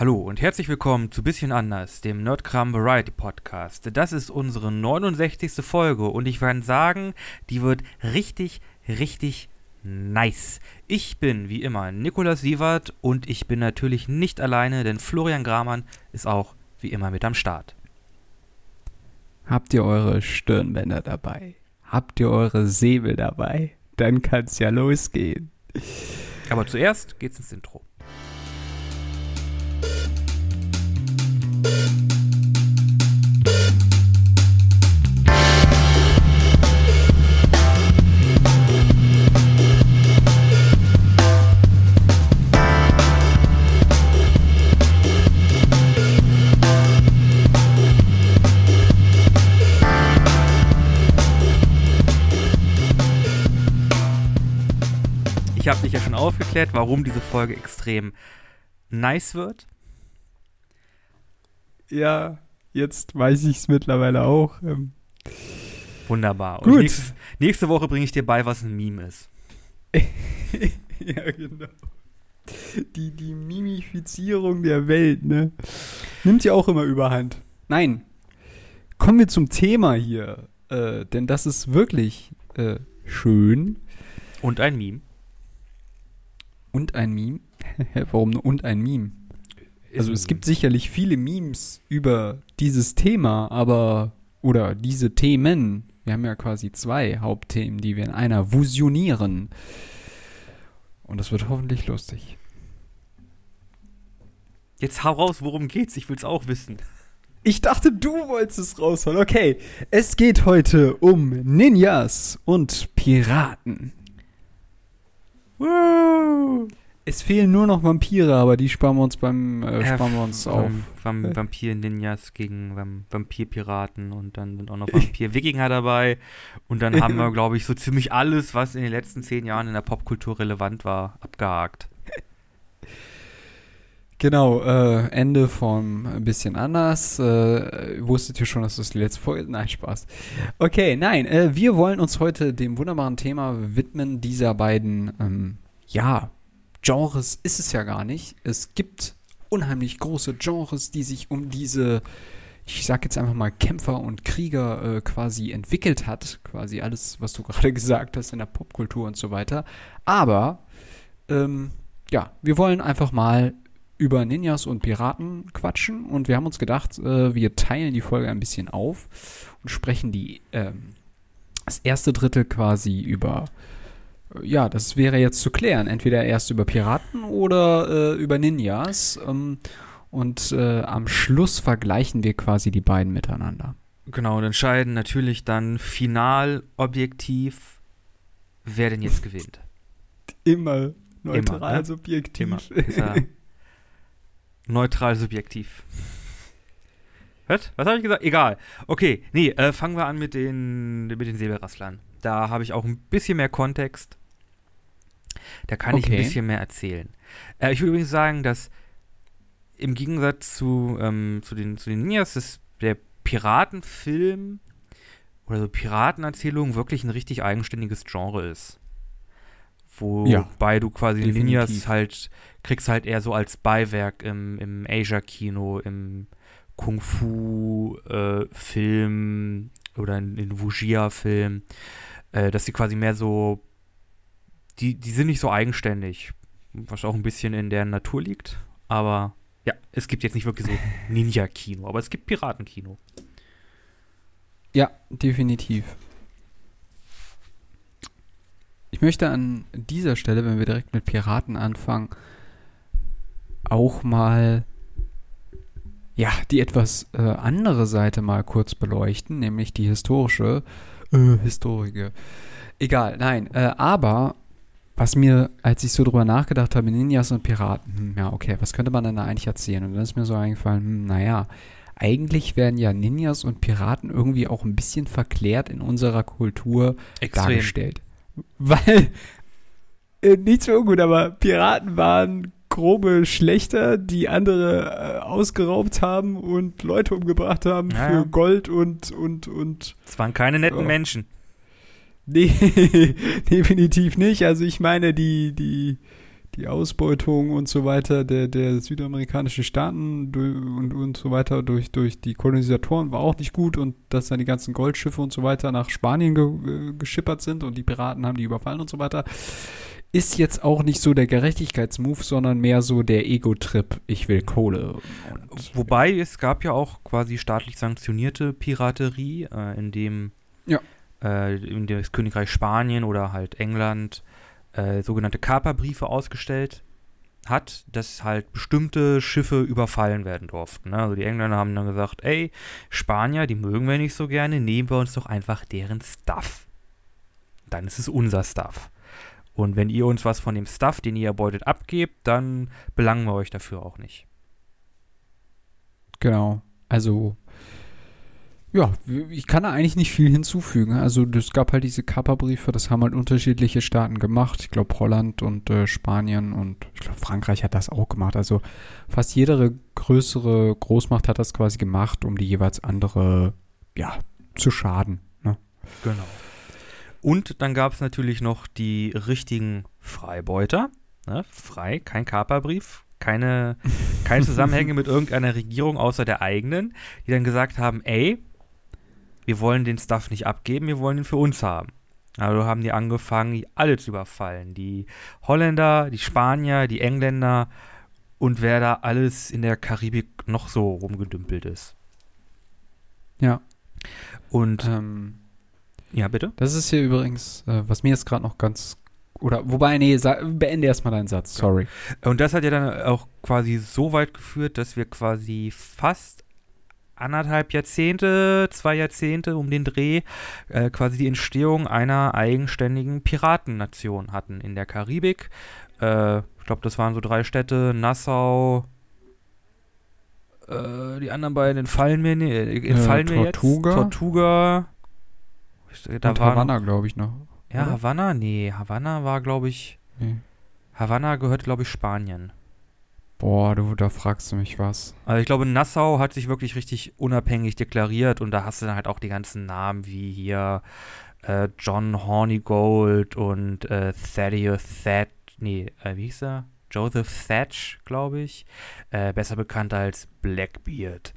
Hallo und herzlich willkommen zu Bisschen anders, dem Nerdkram Variety Podcast. Das ist unsere 69. Folge und ich kann sagen, die wird richtig, richtig nice. Ich bin wie immer Nikolas Sievert und ich bin natürlich nicht alleine, denn Florian Gramann ist auch wie immer mit am Start. Habt ihr eure Stirnbänder dabei? Habt ihr eure Säbel dabei? Dann kann's ja losgehen. Aber zuerst geht's ins Intro. Aufgeklärt, warum diese Folge extrem nice wird. Ja, jetzt weiß ich's mittlerweile auch. Ähm, Wunderbar. Gut. Nächstes, nächste Woche bringe ich dir bei, was ein Meme ist. ja, genau. Die, die Mimifizierung der Welt, ne? Nimmt ja auch immer überhand. Nein. Kommen wir zum Thema hier. Äh, denn das ist wirklich äh, schön. Und ein Meme. Und ein Meme. Warum nur und ein Meme? Also es gibt sicherlich viele Memes über dieses Thema, aber oder diese Themen. Wir haben ja quasi zwei Hauptthemen, die wir in einer fusionieren. Und das wird hoffentlich lustig. Jetzt hau raus, worum geht's? Ich will's auch wissen. Ich dachte, du wolltest es rausholen. Okay, es geht heute um Ninjas und Piraten. Woo! Es fehlen nur noch Vampire, aber die sparen wir uns beim äh, Äh, sparen wir uns auf. Vam Vam Vampir-Ninjas gegen Vam Vampir-Piraten und dann sind auch noch Vampir-Wikinger dabei. Und dann haben wir, glaube ich, so ziemlich alles, was in den letzten zehn Jahren in der Popkultur relevant war, abgehakt. Genau, äh, Ende von ein bisschen anders. Äh, wusstet ihr schon, dass das die letzte Folge ist? Nein, Spaß. Okay, nein, äh, wir wollen uns heute dem wunderbaren Thema widmen dieser beiden, ähm, ja, Genres ist es ja gar nicht. Es gibt unheimlich große Genres, die sich um diese, ich sag jetzt einfach mal Kämpfer und Krieger äh, quasi entwickelt hat. Quasi alles, was du gerade gesagt hast in der Popkultur und so weiter. Aber, ähm, ja, wir wollen einfach mal über Ninjas und Piraten quatschen und wir haben uns gedacht, äh, wir teilen die Folge ein bisschen auf und sprechen die ähm, das erste Drittel quasi über äh, ja, das wäre jetzt zu klären, entweder erst über Piraten oder äh, über Ninjas ähm, und äh, am Schluss vergleichen wir quasi die beiden miteinander. Genau, und entscheiden natürlich dann final objektiv, wer denn jetzt gewinnt. Immer neutral, ne? subjektiv. Immer. Ist ja neutral subjektiv. Was? Was habe ich gesagt? Egal. Okay, nee, äh, fangen wir an mit den, mit den Säbelrasslern. Da habe ich auch ein bisschen mehr Kontext. Da kann ich ein Okay. bisschen mehr erzählen. Äh, ich würde übrigens sagen, dass im Gegensatz zu, ähm, zu, den, zu den Ninjas, dass der Piratenfilm oder so Piratenerzählung wirklich ein richtig eigenständiges Genre ist. Ja, Wobei du quasi definitiv. Ninjas halt kriegst halt eher so als Beiwerk im, im Asia-Kino, im Kung-Fu-Film oder in den Wuxia-Film, äh, dass die quasi mehr so, die, die sind nicht so eigenständig, was auch ein bisschen in der Natur liegt, aber ja, es gibt jetzt nicht wirklich so Ninja-Kino, aber es gibt Piratenkino. Ja, definitiv. Ich möchte an dieser Stelle, wenn wir direkt mit Piraten anfangen, auch mal ja, die etwas äh, andere Seite mal kurz beleuchten, nämlich die historische äh, Historike. Egal, nein, äh, aber was mir, als ich so drüber nachgedacht habe, Ninjas und Piraten, hm, ja, okay, was könnte man denn da eigentlich erzählen? Und dann ist mir so eingefallen, hm, naja, eigentlich werden ja Ninjas und Piraten irgendwie auch ein bisschen verklärt in unserer Kultur dargestellt. Weil, äh, nichts für ungut, aber Piraten waren grobe Schlechter, die andere äh, ausgeraubt haben und Leute umgebracht haben Ja, für. Gold und, und, und Es waren keine netten Ja. Menschen. Nee, definitiv nicht. Also ich meine, die, die, die Ausbeutung und so weiter der, der südamerikanischen Staaten und, und so weiter durch, durch die Kolonisatoren war auch nicht gut und dass dann die ganzen Goldschiffe und so weiter nach Spanien ge, äh, geschippert sind und die Piraten haben die überfallen und so weiter. Ist jetzt auch nicht so der Gerechtigkeitsmove, sondern mehr so der Ego-Trip, ich will Kohle. Und, Wobei es gab ja auch quasi staatlich sanktionierte Piraterie, äh, in dem ja. äh, in das Königreich Spanien oder halt England äh, sogenannte Kaperbriefe ausgestellt hat, dass halt bestimmte Schiffe überfallen werden durften. Ne? Also die Engländer haben dann gesagt, ey, Spanier, die mögen wir nicht so gerne, nehmen wir uns doch einfach deren Stuff. Dann ist es unser Stuff. Und wenn ihr uns was von dem Stuff, den ihr erbeutet, abgebt, dann belangen wir euch dafür auch nicht. Genau. Also ja, ich kann da eigentlich nicht viel hinzufügen. Also es gab halt diese Kappa-Briefe, das haben halt unterschiedliche Staaten gemacht. Ich glaube Holland und äh, Spanien und ich glaube Frankreich hat das auch gemacht. Also fast jede größere Großmacht hat das quasi gemacht, um die jeweils andere, ja, zu schaden. Ne? Genau. Und dann gab es natürlich noch die richtigen Freibeuter. Ne? Frei, kein Kaperbrief, keine, keine Zusammenhänge mit irgendeiner Regierung außer der eigenen, die dann gesagt haben, ey, wir wollen den Stuff nicht abgeben, wir wollen ihn für uns haben. Also haben die angefangen, alle zu überfallen. Die Holländer, die Spanier, die Engländer und wer da alles in der Karibik noch so rumgedümpelt ist. Ja. Und ähm, ja, bitte? Das ist hier übrigens, äh, was mir jetzt gerade noch ganz oder wobei, nee, beende erstmal deinen Satz, sorry. Und das hat ja dann auch quasi so weit geführt, dass wir quasi fast anderthalb Jahrzehnte, zwei Jahrzehnte um den Dreh äh, quasi die Entstehung einer eigenständigen Piratennation hatten in der Karibik. Äh, ich glaube, das waren so drei Städte, Nassau, äh, die anderen beiden entfallen mir, äh, entfallen mir Tortuga. jetzt. Tortuga. Da Und Havanna, glaube ich, noch. Ja, oder? Havanna? Nee, Havanna war, glaube ich. Nee. Havanna gehört, glaube ich, Spanien. Boah, du, da fragst du mich was. Also ich glaube, Nassau hat sich wirklich richtig unabhängig deklariert und da hast du dann halt auch die ganzen Namen wie hier äh, John Hornigold und äh, Thaddeus Thatch, nee, äh, wie hieß er? Joseph Thatch, glaube ich, äh, besser bekannt als Blackbeard,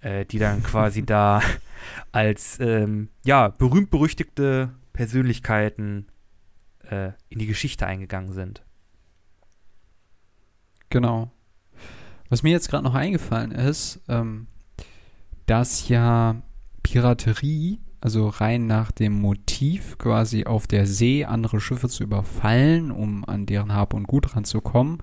äh, die dann quasi da als, ähm, ja, berühmt-berüchtigte Persönlichkeiten äh, in die Geschichte eingegangen sind. Genau. Was mir jetzt gerade noch eingefallen ist, ähm, dass ja Piraterie, also rein nach dem Motiv, quasi auf der See andere Schiffe zu überfallen, um an deren Hab und Gut ranzukommen,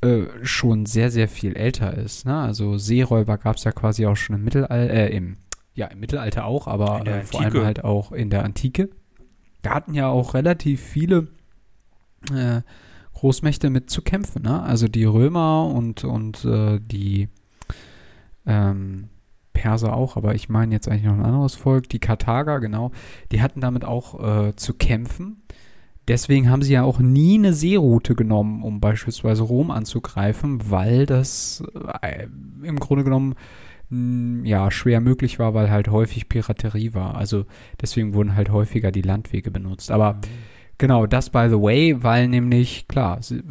äh, schon sehr, sehr viel älter ist. Ne? Also Seeräuber gab es ja quasi auch schon im Mittelalter, äh, im, ja, im Mittelalter auch, aber äh, vor allem halt auch in der Antike. Da hatten ja auch relativ viele äh, Großmächte mit zu kämpfen. Ne? Also die Römer und, und äh, die ähm, Perser auch, aber ich meine jetzt eigentlich noch ein anderes Volk, die Karthager, genau, die hatten damit auch äh, zu kämpfen. Deswegen haben sie ja auch nie eine Seeroute genommen, um beispielsweise Rom anzugreifen, weil das äh, im Grunde genommen mh, ja schwer möglich war, weil halt häufig Piraterie war. Also deswegen wurden halt häufiger die Landwege benutzt. Aber mhm Genau, das by the way, weil nämlich, klar, äh,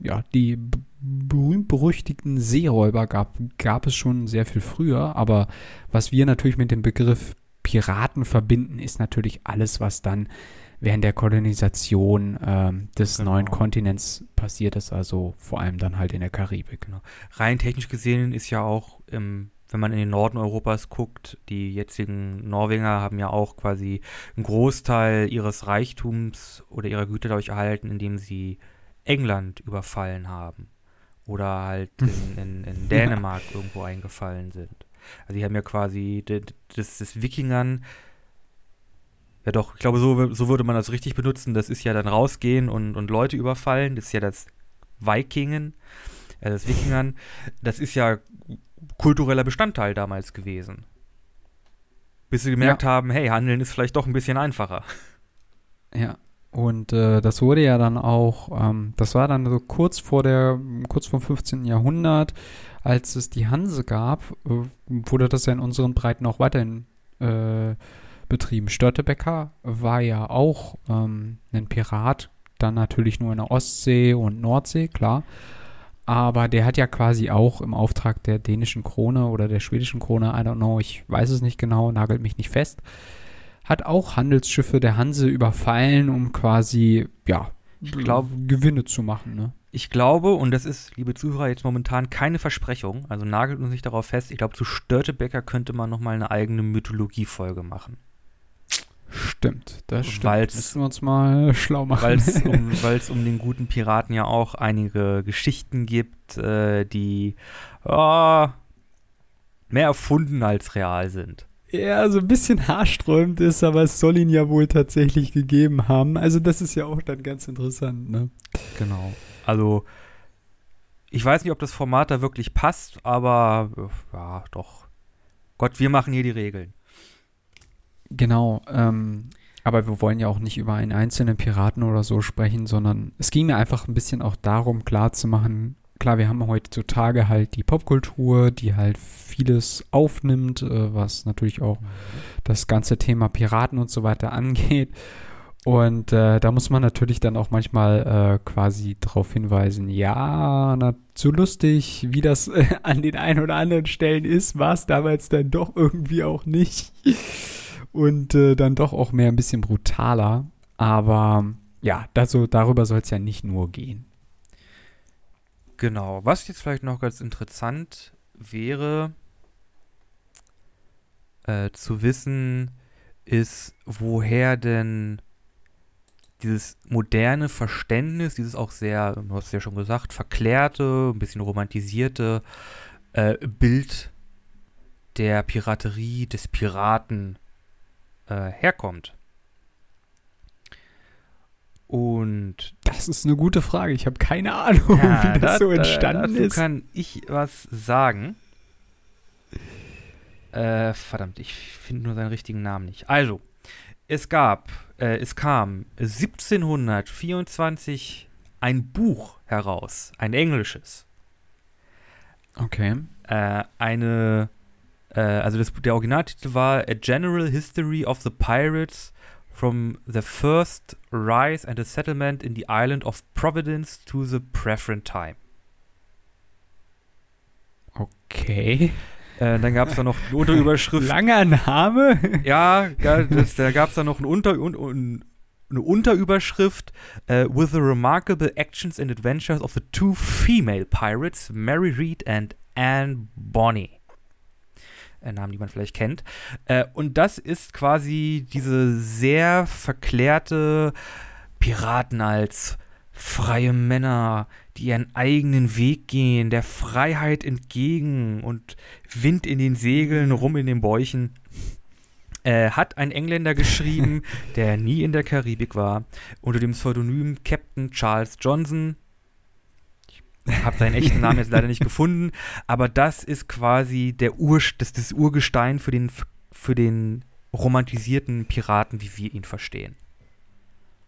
ja, die berühmt-berüchtigten Seeräuber gab, gab es schon sehr viel früher, aber was wir natürlich mit dem Begriff Piraten verbinden, ist natürlich alles, was dann während der Kolonisation ähm, des genau. neuen Kontinents passiert ist, also vor allem dann halt in der Karibik. Genau. Rein technisch gesehen ist ja auch im wenn man in den Norden Europas guckt, die jetzigen Norweger haben ja auch quasi einen Großteil ihres Reichtums oder ihrer Güter dadurch erhalten, indem sie England überfallen haben. Oder halt in, in, in Dänemark ja. irgendwo eingefallen sind. Also die haben ja quasi das, das Wikingern, ja doch, ich glaube, so, so würde man das richtig benutzen. Das ist ja dann rausgehen und, und Leute überfallen. Das ist ja das Vikingen, äh, das Wikingern. Das ist ja kultureller Bestandteil damals gewesen. Bis sie gemerkt ja. haben, hey, Handeln ist vielleicht doch ein bisschen einfacher. Ja. Und äh, das wurde ja dann auch, ähm, das war dann so kurz vor der, kurz vor 15. Jahrhundert, als es die Hanse gab, äh, wurde das ja in unseren Breiten auch weiterhin äh, betrieben. Störtebecker war ja auch ähm, ein Pirat, dann natürlich nur in der Ostsee und Nordsee, klar. Aber der hat ja quasi auch im Auftrag der dänischen Krone oder der schwedischen Krone, I don't know, ich weiß es nicht genau, nagelt mich nicht fest, hat auch Handelsschiffe der Hanse überfallen, um quasi, ja, ich glaub, Gewinne zu machen. Ne? Ich glaube, und das ist, liebe Zuhörer, jetzt momentan keine Versprechung, also nagelt uns nicht darauf fest, ich glaube, zu Störtebecker könnte man nochmal eine eigene Mythologie-Folge machen. Stimmt, das stimmt. Weil's, Müssen wir uns mal schlau machen. Weil es um, um, den guten Piraten ja auch einige Geschichten gibt, äh, die oh, mehr erfunden als real sind. Ja, so ein bisschen haarsträubend ist, aber es soll ihn ja wohl tatsächlich gegeben haben. Also das ist ja auch dann ganz interessant, ne? Genau. Also ich weiß nicht, ob das Format da wirklich passt, aber ja, doch. Gott, wir machen hier die Regeln. Genau, ähm, aber wir wollen ja auch nicht über einen einzelnen Piraten oder so sprechen, sondern es ging mir einfach ein bisschen auch darum, klarzumachen, klar, wir haben heutzutage halt die Popkultur, die halt vieles aufnimmt, äh, was natürlich auch mhm. das ganze Thema Piraten und so weiter angeht. Und äh, da muss man natürlich dann auch manchmal äh, quasi darauf hinweisen, ja, na, so lustig, wie das äh, an den ein oder anderen Stellen ist, war es damals dann doch irgendwie auch nicht und äh, dann doch auch mehr ein bisschen brutaler. Aber ja, das, darüber soll es ja nicht nur gehen. Genau. Was jetzt vielleicht noch ganz interessant wäre, äh, zu wissen, ist, woher denn dieses moderne Verständnis, dieses auch sehr, du hast ja schon gesagt, verklärte, ein bisschen romantisierte äh, Bild der Piraterie, des Piraten äh, herkommt. Und das ist eine gute Frage. Ich habe keine Ahnung, ja, wie das da, so entstanden dazu ist. kann ich was sagen. Äh, verdammt, ich finde nur seinen richtigen Namen nicht. Also, es gab, äh, es kam 1724 ein Buch heraus, ein englisches. Okay. Äh, eine äh, also das, der Originaltitel war A General History of the Pirates from the First Rise and the Settlement in the Island of Providence to the Preferent Time. Okay. Äh, dann gab es da noch eine Unterüberschrift. Langer Name? ja, das, da gab es da noch eine, Unter, un, un, eine Unterüberschrift uh, With the remarkable actions and adventures of the two female pirates, Mary Read and Anne Bonny Namen, die man vielleicht kennt. Äh, und das ist quasi diese sehr verklärte Piraten als freie Männer, die ihren eigenen Weg gehen, der Freiheit entgegen und Wind in den Segeln, rum in den Bäuchen. Äh, hat ein Engländer geschrieben, der nie in der Karibik war, unter dem Pseudonym Captain Charles Johnson, habe seinen echten Namen jetzt leider nicht gefunden, aber das ist quasi der Ur, das, das Urgestein für den, für den romantisierten Piraten, wie wir ihn verstehen.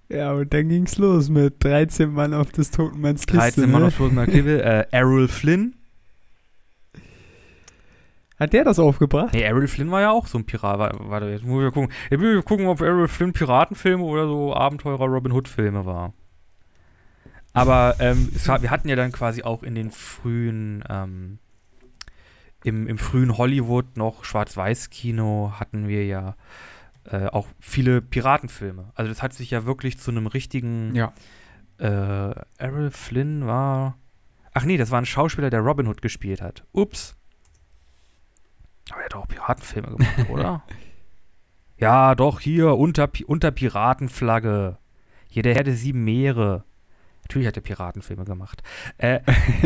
Ja, und dann ging's los mit 13 Mann auf des Totenmanns Kiste. 13 Mann ne? auf Totenmanns Kiste, äh, Errol Flynn. Hat der das aufgebracht? Nee, Errol Flynn war ja auch so ein Pirat. Warte, jetzt muss ich gucken. Jetzt muss ich gucken, ob Errol Flynn Piratenfilme oder so Abenteurer Robin Hood Filme war. Aber ähm, war, wir hatten ja dann quasi auch in den frühen, ähm, im, im frühen Hollywood noch Schwarz-Weiß-Kino hatten wir ja äh, auch viele Piratenfilme. Also das hat sich ja wirklich zu einem richtigen. Ja. Äh, Errol Flynn war. Ach nee, das war ein Schauspieler, der Robin Hood gespielt hat. Ups. Aber er hat auch Piratenfilme gemacht, oder? Ja, doch, hier, unter, unter Piratenflagge. Hier der Herr der sieben Meere. Natürlich hat er Piratenfilme gemacht. Äh,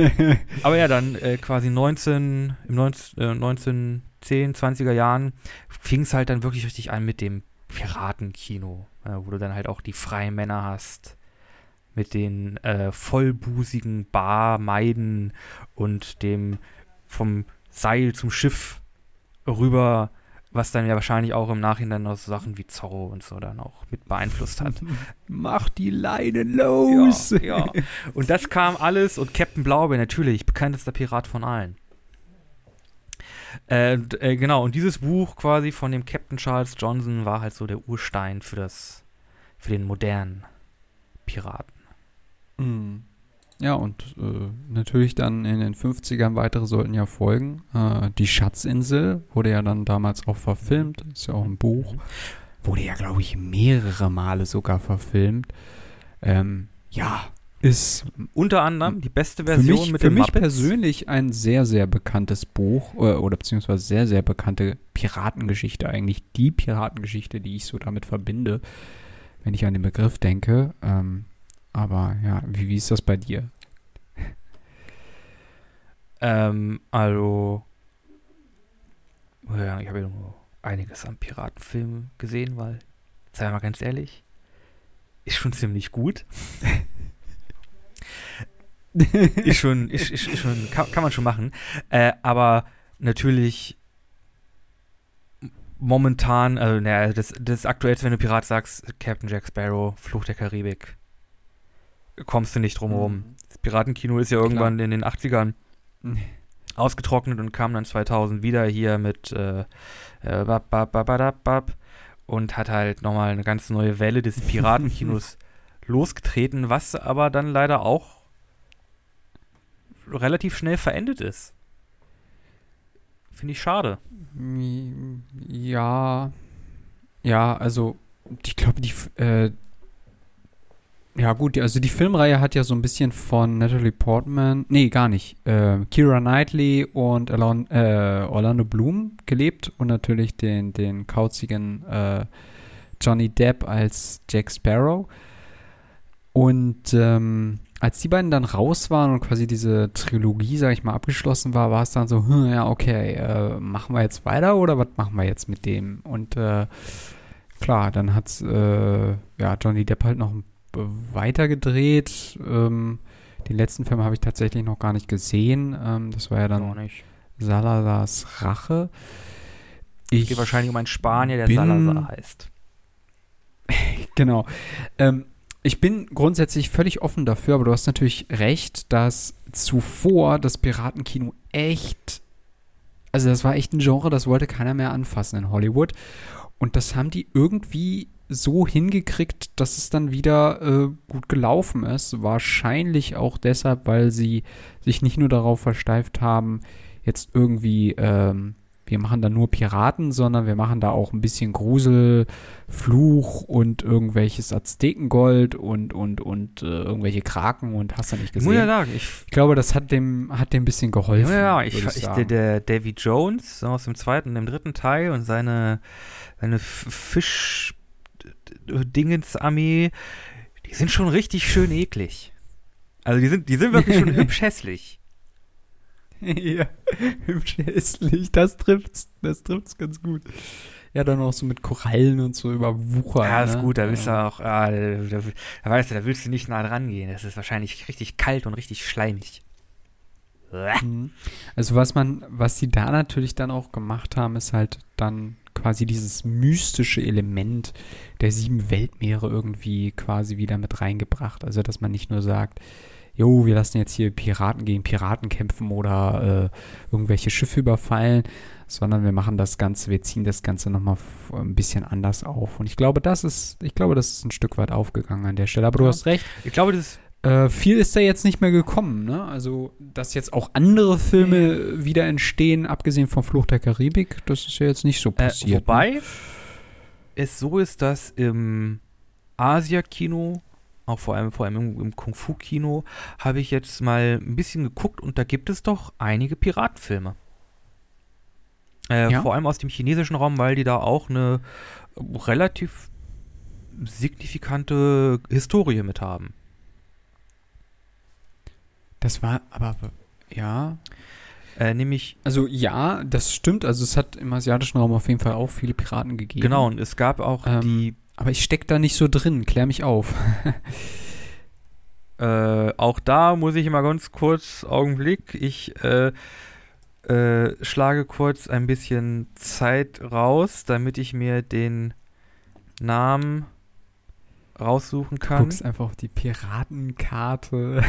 aber ja, dann äh, quasi 19, im 19, äh, 1910, 20er Jahren fing es halt dann wirklich richtig an mit dem Piratenkino, äh, wo du dann halt auch die freien Männer hast mit den äh, vollbusigen Barmeiden und dem vom Seil zum Schiff rüber was dann ja wahrscheinlich auch im Nachhinein noch so Sachen wie Zorro und so dann auch mit beeinflusst hat. Mach die Leine los! Ja, ja. Und das kam alles und Captain Blaubeer natürlich, bekanntester Pirat von allen. Äh, äh, genau, und dieses Buch quasi von dem Captain Charles Johnson war halt so der Urstein für das, für den modernen Piraten. Mhm. Ja, und äh, natürlich dann in den 50ern weitere sollten ja folgen. Äh, die Schatzinsel wurde ja dann damals auch verfilmt, ist ja auch ein Buch. Wurde ja, glaube ich, mehrere Male sogar verfilmt. Ähm, ja, ist Unter anderem die beste für Version mich, mit für mich Muppets. persönlich ein sehr, sehr bekanntes Buch äh, oder beziehungsweise sehr, sehr bekannte Piratengeschichte. Eigentlich die Piratengeschichte, die ich so damit verbinde, wenn ich an den Begriff denke. Ähm, aber ja, wie, wie ist das bei dir? Ähm, also, ja, ich habe ja nur einiges an Piratenfilmen gesehen, weil, sei mal ganz ehrlich, ist schon ziemlich gut. ist schon, ist, ist, ist schon kann, kann man schon machen. Äh, aber natürlich momentan, also naja, das, das Aktuellste, wenn du Pirat sagst, Captain Jack Sparrow, Fluch der Karibik, kommst du nicht drum herum. Das Piratenkino ist ja irgendwann in den 80ern ausgetrocknet und kam dann 2000 wieder hier mit äh, äh, bap, bap, bap, und hat halt nochmal eine ganz neue Welle des Piratenkinos losgetreten, was aber dann leider auch relativ schnell verendet ist. Finde ich schade. Ja, ja, also ich glaube, die, äh, ja gut, also die Filmreihe hat ja so ein bisschen von Natalie Portman, nee, gar nicht, äh, Kira Knightley und Alon, äh, Orlando Bloom gelebt und natürlich den, den kauzigen äh, Johnny Depp als Jack Sparrow. Und ähm, als die beiden dann raus waren und quasi diese Trilogie, sag ich mal, abgeschlossen war, war es dann so, hm, ja, okay, äh, machen wir jetzt weiter oder was machen wir jetzt mit dem? Und äh, klar, dann hat's äh, ja, Johnny Depp halt noch weiter gedreht. Ähm, den letzten Film habe ich tatsächlich noch gar nicht gesehen. Ähm, das war ja dann nicht. Salazars Rache. Es geht wahrscheinlich um einen Spanier, der bin- Salazar heißt. Genau. Ähm, ich bin grundsätzlich völlig offen dafür, aber du hast natürlich recht, dass zuvor das Piratenkino echt, also das war echt ein Genre, das wollte keiner mehr anfassen in Hollywood. Und das haben die irgendwie so hingekriegt, dass es dann wieder äh, gut gelaufen ist. Wahrscheinlich auch deshalb, weil sie sich nicht nur darauf versteift haben, jetzt irgendwie, ähm, wir machen da nur Piraten, sondern wir machen da auch ein bisschen Grusel, Fluch und irgendwelches Aztekengold und, und, und äh, irgendwelche Kraken und hast du nicht Ich muss ja gesehen. sagen, ich, Ich glaube, das hat dem, hat dem ein bisschen geholfen. ja, ja, ich, ich, der, der Davy Jones aus dem zweiten und dem dritten Teil und seine, seine Fisch-Dingens-Armee, die sind schon richtig schön eklig. Also die sind, die sind wirklich schon hübsch hässlich. ja, hübsch hässlich, das trifft's, das trifft's ganz gut. Ja, dann auch so mit Korallen und so überwuchert. Ja, ist ne? gut, da willst du auch, ah, da, da, da weißt du, da willst du nicht nah dran gehen. Das ist wahrscheinlich richtig kalt und richtig schleimig. Mhm. Also was man, was die da natürlich dann auch gemacht haben, ist halt dann quasi dieses mystische Element der sieben Weltmeere irgendwie quasi wieder mit reingebracht. Also dass man nicht nur sagt, jo, wir lassen jetzt hier Piraten gegen Piraten kämpfen oder äh, irgendwelche Schiffe überfallen, sondern wir machen das Ganze, wir ziehen das Ganze nochmal ein bisschen anders auf. Und ich glaube, das ist, ich glaube, das ist ein Stück weit aufgegangen an der Stelle. Aber du Ja. hast recht, Ich glaube, das äh, viel ist da jetzt nicht mehr gekommen, ne? Also, dass jetzt auch andere Filme wieder entstehen, abgesehen vom Fluch der Karibik, das ist ja jetzt nicht so Äh, passiert. ne? wobei es so ist, dass im Asia-Kino, auch vor allem, vor allem im, im Kung-Fu-Kino, habe ich jetzt mal ein bisschen geguckt und da gibt es doch einige Piratenfilme. Äh, Ja? Vor allem aus dem chinesischen Raum, weil die da auch eine relativ signifikante Historie mit haben. Das war aber, ja. Äh, nämlich, Also, ja, das stimmt. Also, es hat im asiatischen Raum auf jeden Fall auch viele Piraten gegeben. genau, und es gab auch Ähm, die Aber ich steck da nicht so drin. Klär mich auf. Äh, auch da muss ich mal ganz kurz, Augenblick, ich äh, äh, schlage kurz ein bisschen Zeit raus, damit ich mir den Namen raussuchen Du kann. guckst einfach auf die Piratenkarte.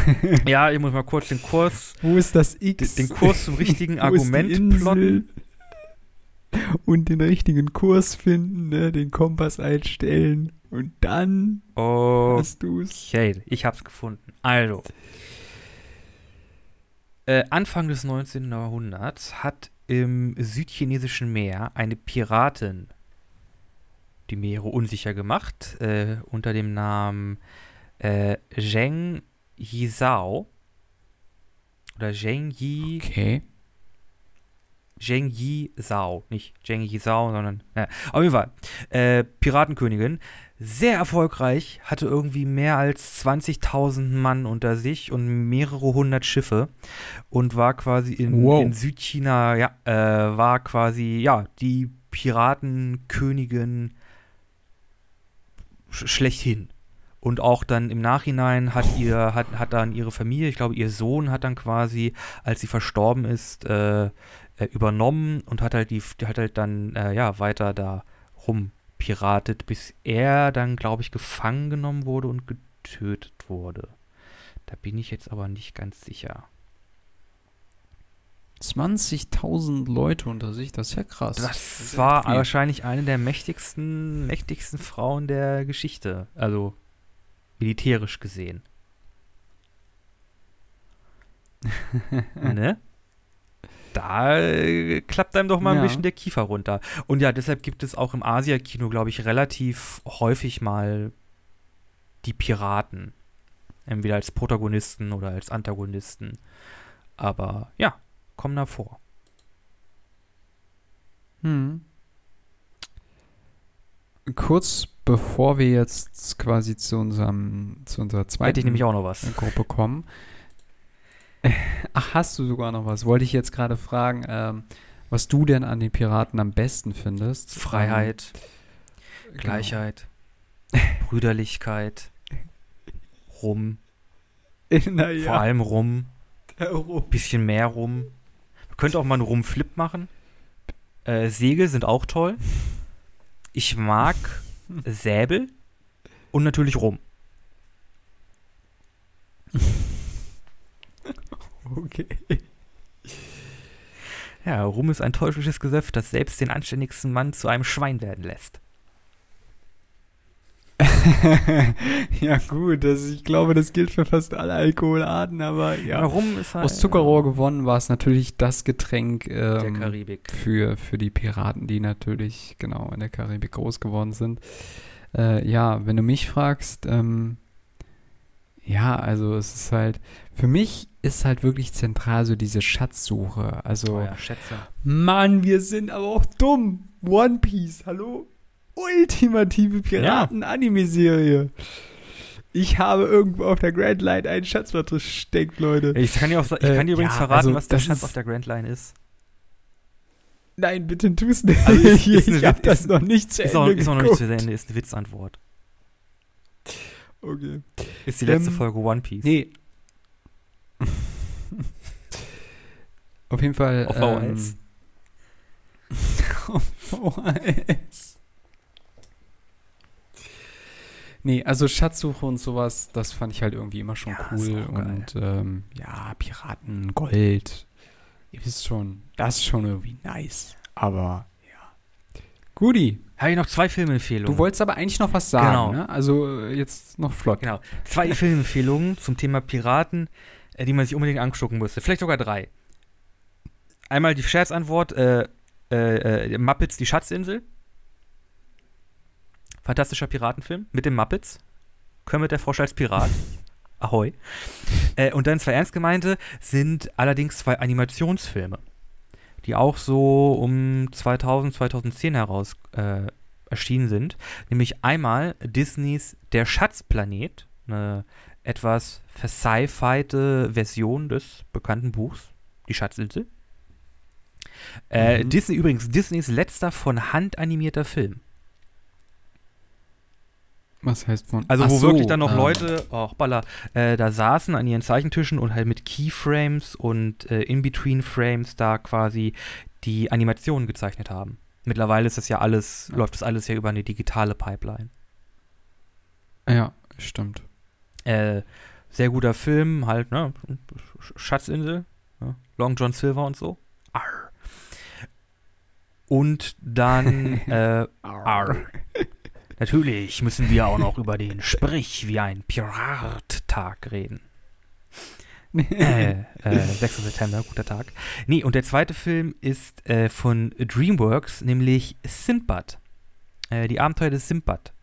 Ja, ich muss mal kurz den Kurs, Wo ist das den, X? den Kurs zum richtigen Argument plotten. Und den richtigen Kurs finden, ne? den Kompass einstellen. Und dann Oh, hast du's. okay, ich hab's gefunden. Also, äh, Anfang des 19. Jahrhunderts hat im südchinesischen Meer eine Piratin die Meere unsicher gemacht, äh, unter dem Namen äh, Zheng Yizhao oder Zheng Yi Okay. Zheng Yi Zhao, nicht Zheng Yi Zhao, sondern ja, auf jeden Fall äh, Piratenkönigin, sehr erfolgreich, hatte irgendwie mehr als 20.000 Mann unter sich und mehrere hundert Schiffe und war quasi in, Wow. in Südchina, ja, äh, war quasi ja die Piratenkönigin sch schlechthin. Und auch dann im Nachhinein hat ihr, hat, hat dann ihre Familie, ich glaube, ihr Sohn hat dann quasi, als sie verstorben ist, äh, äh, übernommen und hat halt die, hat halt dann äh, ja weiter da rumpiratet, bis er dann, glaube ich, gefangen genommen wurde und getötet wurde. Da bin ich jetzt aber nicht ganz sicher. 20.000 Leute unter sich, das ist ja krass. Das ist war viel. wahrscheinlich eine der mächtigsten, mächtigsten Frauen der Geschichte. Also militärisch gesehen. ne? Da äh, klappt einem doch mal ein Ja. bisschen der Kiefer runter. Und ja, deshalb gibt es auch im Asia-Kino, glaube ich, relativ häufig mal die Piraten. Entweder als Protagonisten oder als Antagonisten. Aber ja, kommen da vor. Hm. Kurz bevor wir jetzt quasi zu unserem zu unserer zweiten Hätte ich nämlich auch noch was. Gruppe kommen. Ach, hast du sogar noch was? Wollte ich jetzt gerade fragen, ähm, was du denn an den Piraten am besten findest? Freiheit, Ähm, Gleichheit, Brüderlichkeit, Rum, Genau. vor Naja, allem Rum, bisschen mehr Rum. Man könnte auch mal einen Rumflip machen. Äh, Segel sind auch toll. Ich mag Säbel und natürlich Rum. okay. Ja, Rum ist ein teuflisches Gesöff, das selbst den anständigsten Mann zu einem Schwein werden lässt. ja gut, das, ich glaube, das gilt für fast alle Alkoholarten, aber Ja, ja. Rum ist halt Aus Zuckerrohr gewonnen war es natürlich das Getränk der ähm, Karibik. für, für die Piraten, die natürlich genau in der Karibik groß geworden sind. Äh, ja, wenn du mich fragst, ähm, ja, also es ist halt, für mich ist halt wirklich zentral so diese Schatzsuche. Also, Oh ja, Schätze. Mann, wir sind aber auch dumm. One Piece, hallo? Ultimative Piraten-Anime-Serie. Ich habe irgendwo auf der Grand Line einen Schatz versteckt, Leute. Ich kann dir, auch, ich Äh, kann dir übrigens ja, verraten, also was der Schatz auf der Grand Line ist. Nein, bitte tu's nicht. Also ist- ist eine ich habe das noch nicht zu Ist auch, Ende ist auch noch nicht zu. Ende, ist eine Witzantwort. Okay. Ist die letzte Ähm, Folge One Piece. Nee. Auf jeden Fall. Auf ähm, VHS. auf VHS. Nee, also Schatzsuche und sowas, das fand ich halt irgendwie immer schon Ja, cool. Und ähm, ja, Piraten, Gold. Ihr wisst schon, das ist schon irgendwie nice. Aber ja. Guti, Habe ich noch zwei Filmempfehlungen. du wolltest aber eigentlich noch was sagen, Genau. ne? Also äh, jetzt noch flott. Genau. Zwei Filmempfehlungen zum Thema Piraten, äh, die man sich unbedingt angucken müsste. Vielleicht sogar drei. Einmal die Scherzantwort, äh, äh, äh, Muppets, die Schatzinsel. Fantastischer Piratenfilm mit den Muppets. Kermit der Frosch als Pirat. Ahoi. Äh, und dann zwei ernst gemeinte sind allerdings zwei Animationsfilme, die auch so um 2000, 2010 heraus äh, erschienen sind. Nämlich einmal Disneys Der Schatzplanet, eine etwas versci-fiete Version des bekannten Buchs, Die Schatzinsel. Äh, Mhm. Disney übrigens, Disneys letzter von Hand animierter Film. Was heißt von. Also Ach wo so, wirklich dann noch ähm, Leute, oh, Baller, äh, da saßen an ihren Zeichentischen und halt mit Keyframes und äh, In-Between-Frames da quasi die Animationen gezeichnet haben. Mittlerweile ist das ja alles, Ja. läuft das alles ja über eine digitale Pipeline. Ja, stimmt. Äh, sehr guter Film, halt, ne? Sch- Schatzinsel, ne? Long John Silver und so. Arr. Und dann, äh, Arr. Natürlich müssen wir auch noch über den Sprich wie ein Pirat-Tag reden. äh, äh, 6. September, guter Tag. Nee, und der zweite Film ist äh, von DreamWorks, nämlich Sinbad. Äh, die Abenteuer des Sinbad.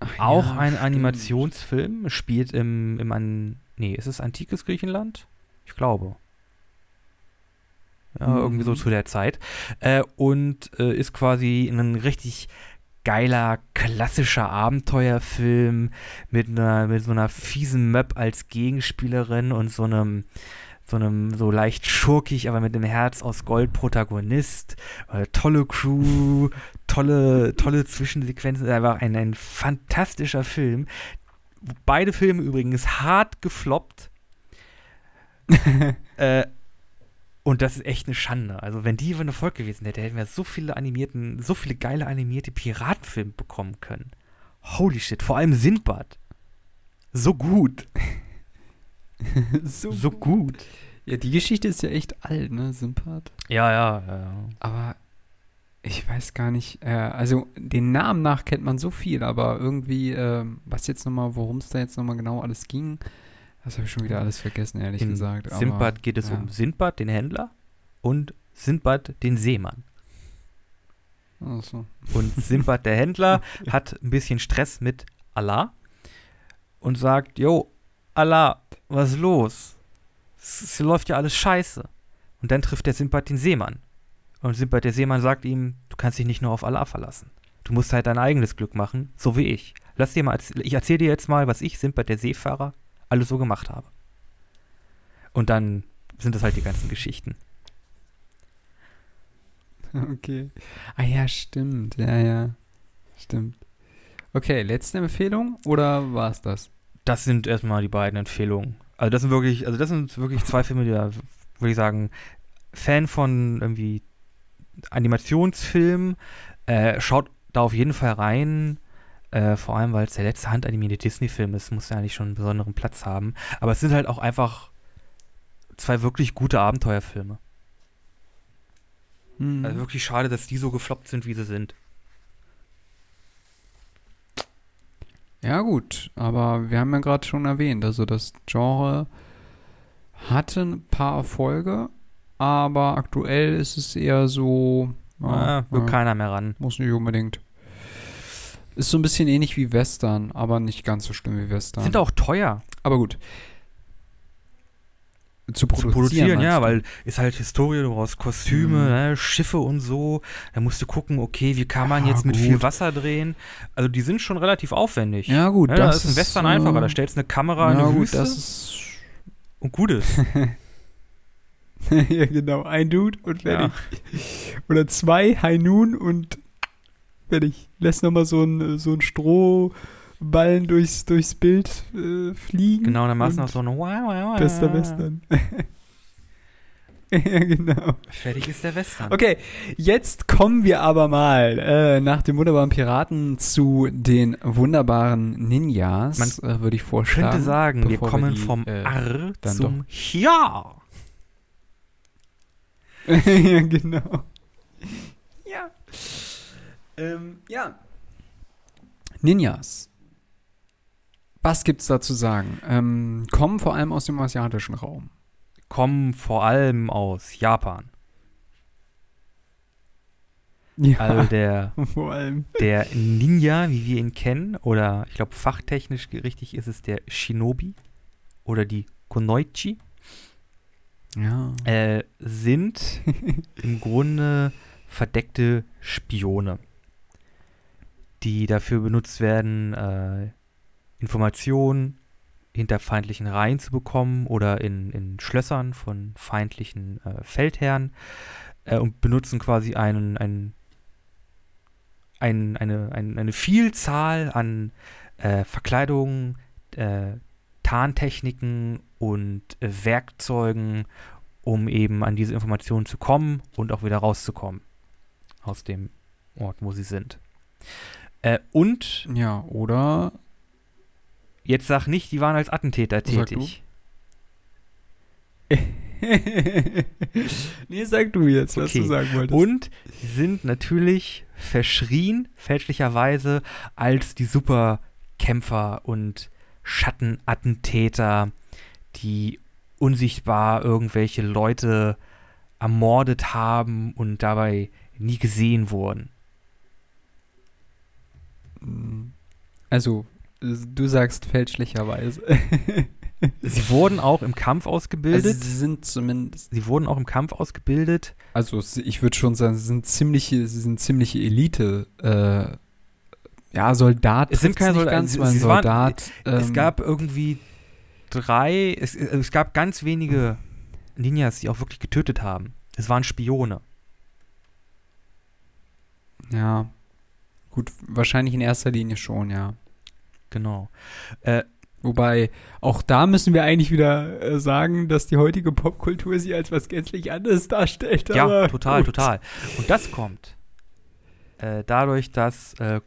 Ach Auch ja, ein stimmt. Animationsfilm, spielt im, im an, nee, ist es antikes Griechenland? Ich glaube. Ja, Mhm. irgendwie so zu der Zeit. Äh, und äh, ist quasi ein richtig geiler, klassischer Abenteuerfilm mit einer, mit so einer fiesen Möb als Gegenspielerin und so einem, so einem so leicht schurkig, aber mit dem Herz aus Gold Protagonist. Äh, tolle Crew, tolle, tolle Zwischensequenzen. Einfach ein, ein fantastischer Film. Beide Filme übrigens hart gefloppt. äh, und das ist echt eine Schande. Also, wenn die ein Erfolg gewesen hätte, hätten wir so viele animierten, so viele geile animierte Piratenfilme bekommen können. Holy shit, vor allem Sindbad. So gut. so, So gut. Ja, die Geschichte ist ja echt alt, ne, Sympath. Ja, ja, ja. Aber ich weiß gar nicht, äh, also den Namen nach kennt man so viel, aber irgendwie, ähm, was jetzt nochmal, worum es da jetzt nochmal genau alles ging, das habe ich schon wieder alles vergessen, ehrlich In gesagt. aber, Sindbad geht es ja. um Sindbad, den Händler, und Sindbad, den Seemann. Ach so. Und Sindbad, der Händler, hat ein bisschen Stress mit Allah und sagt, Jo, Allah, was ist los? Es, läuft ja alles scheiße. Und dann trifft der Sindbad den Seemann. Und Sindbad, der Seemann, sagt ihm, du kannst dich nicht nur auf Allah verlassen. Du musst halt dein eigenes Glück machen, so wie ich. Lass dir mal, ich erzähle dir jetzt mal, was ich, Sindbad, der Seefahrer, alles so gemacht habe. Und dann sind das halt die ganzen Geschichten. Okay. Ah ja, stimmt. Ja, ja. Stimmt. Okay, letzte Empfehlung oder war es das? das sind erstmal die beiden Empfehlungen. Also das sind wirklich, also das sind wirklich zwei Filme, die da, würde ich sagen, Fan von irgendwie Animationsfilmen, äh, schaut da auf jeden Fall rein. Äh, vor allem, weil es der letzte handanimierte Disney-Film ist, muss ja eigentlich schon einen besonderen Platz haben. Aber es sind halt auch einfach zwei wirklich gute Abenteuerfilme. Hm. Also wirklich schade, dass die so gefloppt sind, wie sie sind. Ja, gut, aber wir haben ja gerade schon erwähnt, also das Genre hatte ein paar Erfolge, aber aktuell ist es eher so. Ah, will keiner mehr ran. muss nicht unbedingt. Ist so ein bisschen ähnlich wie Western, aber nicht ganz so schlimm wie Western. Sind auch teuer. aber gut. Zu zu produzieren, produzieren, ja, du? weil ist halt Historie, du brauchst Kostüme, Mhm. ne, Schiffe und so. Da musst du gucken, okay, wie kann man Ja, jetzt mit gut. viel Wasser drehen? Also die sind schon relativ aufwendig. Ja, gut, Ne, da das ist ein Western äh, einfacher. Da stellst du eine Kamera in eine gut, Wüste das ist. und gut ist. ja, genau. Ein Dude und Ja. Oder zwei Hainun und fertig. Lässt nochmal so ein, so ein Strohballen durchs, durchs Bild äh, fliegen. Genau, dann machst du noch so wow, wow. Bester Western. ja, genau. Fertig ist der Western. Okay, jetzt kommen wir aber mal äh, nach dem wunderbaren Piraten zu den wunderbaren Ninjas, äh, würde ich vorschlagen. könnte sagen, wir kommen die, vom äh, R dann zum Ja. ja, genau. Ja. Ähm, ja. Ninjas. Was gibt's da zu sagen? Ähm, kommen vor allem aus dem asiatischen Raum. Kommen vor allem aus Japan. Ja, Also der vor allem. Der Ninja, wie wir ihn kennen, oder ich glaube fachtechnisch richtig ist es der Shinobi oder die Kunoichi, Ja. äh, sind im Grunde verdeckte Spione, die dafür benutzt werden, äh, Informationen hinter feindlichen Reihen zu bekommen oder in, in Schlössern von feindlichen äh, Feldherren äh, und benutzen quasi einen, einen, ein, eine, ein, eine Vielzahl an äh, Verkleidungen, äh, Tarntechniken und äh, Werkzeugen, um eben an diese Informationen zu kommen und auch wieder rauszukommen aus dem Ort, wo sie sind. Äh, und Ja, oder jetzt sag nicht, die waren als Attentäter tätig. nee, sag du jetzt, was Okay. du sagen wolltest. Und sind natürlich verschrien, fälschlicherweise, als die Superkämpfer und Schattenattentäter, die unsichtbar irgendwelche Leute ermordet haben und dabei nie gesehen wurden. Also, du sagst fälschlicherweise. Sie wurden auch im Kampf ausgebildet. Also, sie sind zumindest. Sie wurden auch im Kampf ausgebildet. Also, ich würde schon sagen, sie sind ziemliche, sie sind ziemliche Elite. Äh, ja, Soldat. Es sind keine Soldaten, ganz, sie- weil ein sie waren- Soldat. es ähm, gab irgendwie drei, es, es gab ganz wenige Ninjas, die auch wirklich getötet haben. Es waren Spione. Ja. Gut, wahrscheinlich in erster Linie schon, ja. Genau. Äh, Wobei, auch da müssen wir eigentlich wieder äh, sagen, dass die heutige Popkultur sie als was gänzlich anderes darstellt. ja, total, gut. total. Und das kommt äh, dadurch, dass, äh,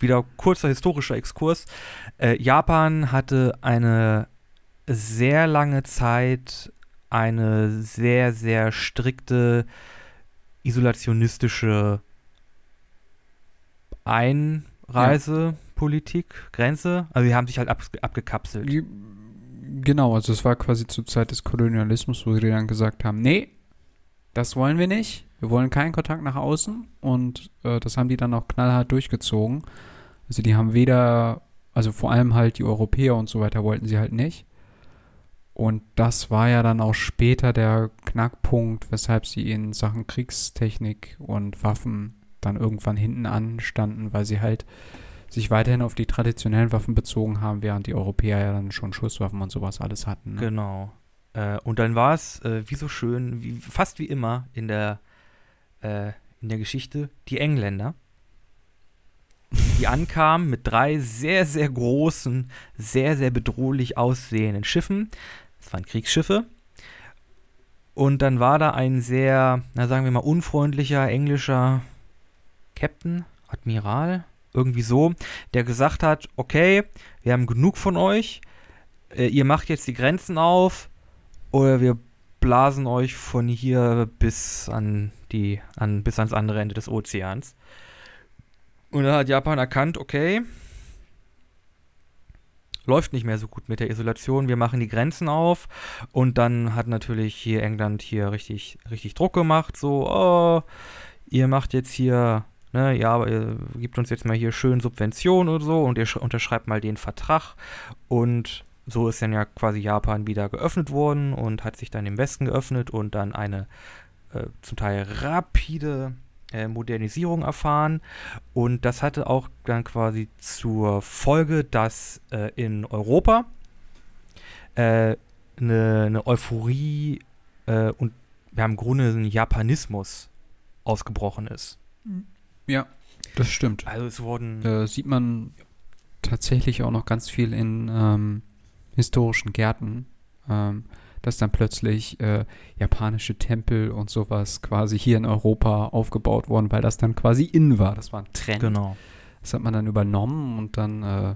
wieder kurzer historischer Exkurs, äh, Japan hatte eine sehr lange Zeit eine sehr, sehr strikte isolationistische Einreisepolitik, Grenze. Also die haben sich halt ab, abgekapselt. Die- Genau, also es war quasi zur Zeit des Kolonialismus, wo sie dann gesagt haben, nee, das wollen wir nicht. Wir wollen keinen Kontakt nach außen und äh, das haben die dann auch knallhart durchgezogen. Also die haben weder, also vor allem halt die Europäer und so weiter wollten sie halt nicht. Und das war ja dann auch später der Knackpunkt, weshalb sie in Sachen Kriegstechnik und Waffen dann irgendwann hinten anstanden, weil sie halt sich weiterhin auf die traditionellen Waffen bezogen haben, während die Europäer ja dann schon Schusswaffen und sowas alles hatten. Ne? Genau. Äh, und dann war es, äh, wie so schön, wie, fast wie immer in der, äh, in der Geschichte, die Engländer, die ankamen mit drei sehr, sehr großen, sehr, sehr bedrohlich aussehenden Schiffen. Das waren Kriegsschiffe. Und dann war da ein sehr, na sagen wir mal, unfreundlicher englischer Captain, Admiral, irgendwie so, der gesagt hat, okay, wir haben genug von euch, äh, ihr macht jetzt die Grenzen auf oder wir blasen euch von hier bis an die, an, bis ans andere Ende des Ozeans. Und da hat Japan erkannt, okay, läuft nicht mehr so gut mit der Isolation, wir machen die Grenzen auf und dann hat natürlich hier England hier richtig, richtig Druck gemacht, so, oh, ihr macht jetzt hier, ne, ja, aber ihr gebt uns jetzt mal hier schön Subventionen oder so und ihr sch- unterschreibt mal den Vertrag und so ist dann ja quasi Japan wieder geöffnet worden und hat sich dann im Westen geöffnet und dann eine äh, zum Teil rapide äh, Modernisierung erfahren. Und das hatte auch dann quasi zur Folge, dass äh, in Europa eine äh, ne, ne Euphorie äh, und wir haben im Grunde ein Japanismus ausgebrochen ist. Ja, das stimmt. Also es wurden Äh, sieht man tatsächlich auch noch ganz viel in ähm, historischen Gärten, ähm, dass dann plötzlich äh, japanische Tempel und sowas quasi hier in Europa aufgebaut wurden, weil das dann quasi in war. Das war ein Trend. genau. Das hat man dann übernommen und dann äh,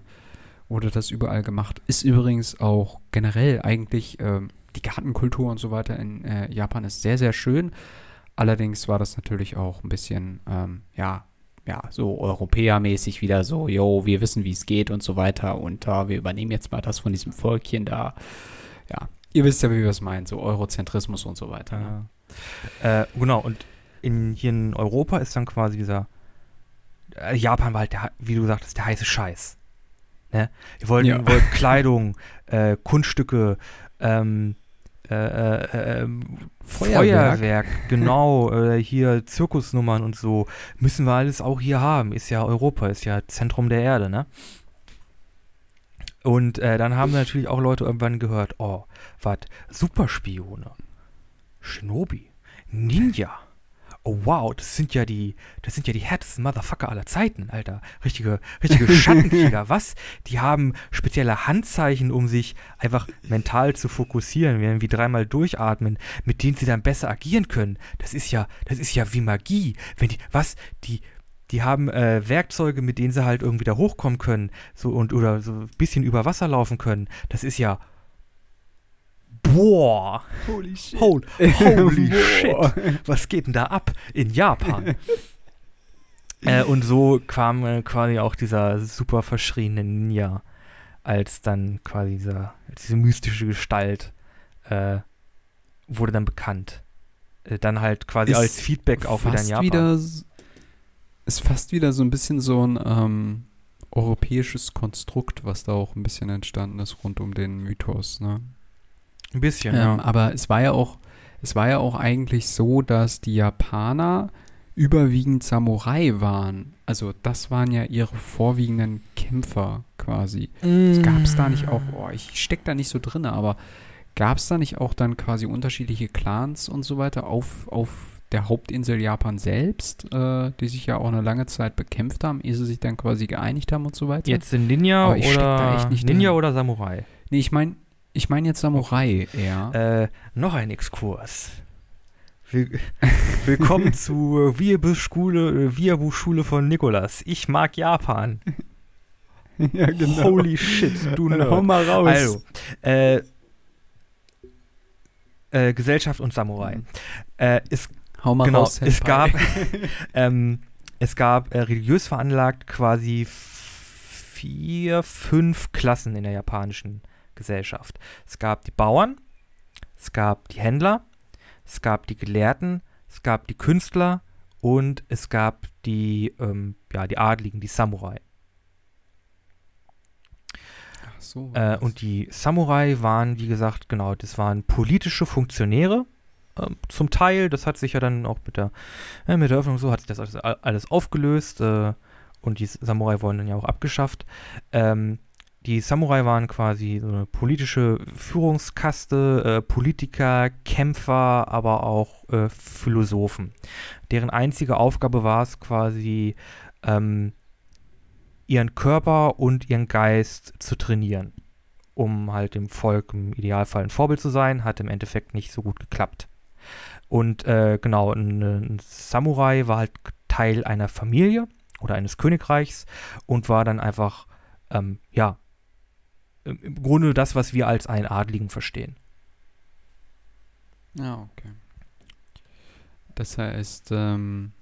wurde das überall gemacht. Ist übrigens auch generell eigentlich ähm, die Gartenkultur und so weiter in äh, Japan ist sehr, sehr schön. Allerdings war das natürlich auch ein bisschen, ähm, ja, ja, so europäermäßig wieder so, yo, wir wissen, wie es geht und so weiter und äh, wir übernehmen jetzt mal das von diesem Völkchen da. Ja, ihr wisst ja, wie wir es meinen, so Eurozentrismus und so weiter. Ne? Ja. Äh, genau, und in, hier in Europa ist dann quasi dieser. Äh, Japan war halt, der, wie du sagtest, der heiße Scheiß. Ne? Wir wollten, Ja. Kleidung, äh, Kunststücke, ähm, äh, äh, ähm, Feuerwerk. Feuerwerk, genau, äh, hier Zirkusnummern und so, müssen wir alles auch hier haben. Ist ja Europa, ist ja Zentrum der Erde, ne? Und äh, dann haben natürlich auch Leute irgendwann gehört, oh, was, Superspione, Shinobi, Ninja. Oh wow, das sind ja die, das sind ja die härtesten Motherfucker aller Zeiten, Alter. Richtige, richtige Schattenkrieger, was? Die haben spezielle Handzeichen, um sich einfach mental zu fokussieren, während wie dreimal durchatmen, mit denen sie dann besser agieren können. Das ist ja, das ist ja wie Magie. Wenn die, was? Die, die haben äh, Werkzeuge, mit denen sie halt irgendwie da hochkommen können, so und oder so ein bisschen über Wasser laufen können. Das ist ja boah, Holy shit. hol, holy shit, was geht denn da ab in Japan? äh, und so kam äh, quasi auch dieser super verschriene Ninja als dann quasi dieser, diese mystische Gestalt äh, wurde dann bekannt. Äh, dann halt quasi Ist als Feedback auch wieder in Japan. wieder ist fast wieder so ein bisschen so ein ähm, europäisches Konstrukt, was da auch ein bisschen entstanden ist rund um den Mythos, ne? Ein bisschen, Ähm, ja. aber es war ja auch, es war ja auch eigentlich so, dass die Japaner überwiegend Samurai waren. Also das waren ja ihre vorwiegenden Kämpfer quasi. Gab es da nicht auch, oh, ich steck da nicht so drin, aber gab es da nicht auch dann quasi unterschiedliche Clans und so weiter auf, auf der Hauptinsel Japan selbst, äh, die sich ja auch eine lange Zeit bekämpft haben, ehe sie sich dann quasi geeinigt haben und so weiter? Jetzt sind Ninja oder echt nicht Ninja drin. oder Samurai? Nee, ich meine ich mein jetzt Samurai eher. Äh, noch ein Exkurs. Will Willkommen zu Wiabu-Schule von Nikolas. Ich mag Japan. ja, Holy shit, du Dann hau Nerd. mal raus. Also, äh, äh, Gesellschaft und Samurai. Äh, es hau mal genau, raus. es gab, ähm, es gab äh, religiös veranlagt quasi vier, fünf Klassen in der japanischen Gesellschaft. Es gab die Bauern, es gab die Händler, es gab die Gelehrten, es gab die Künstler und es gab die, ähm, ja, die Adligen, die Samurai. Ach so. Äh, und die Samurai waren, wie gesagt, genau, das waren politische Funktionäre. ähm, zum Teil, das hat sich ja dann auch mit der, äh, mit der Öffnung so, hat sich das alles, alles aufgelöst. Äh, und die Samurai wurden dann ja auch abgeschafft. Ähm, die Samurai waren quasi so eine politische Führungskaste, äh, Politiker, Kämpfer, aber auch äh, Philosophen. Deren einzige Aufgabe war es quasi, ähm, ihren Körper und ihren Geist zu trainieren, um halt dem Volk im Idealfall ein Vorbild zu sein, hat im Endeffekt nicht so gut geklappt. Und äh, genau, ein, ein Samurai war halt Teil einer Familie oder eines Königreichs und war dann einfach, ähm, ja, im Grunde das, was wir als einen Adligen verstehen. Ja, okay. Das heißt, ähm,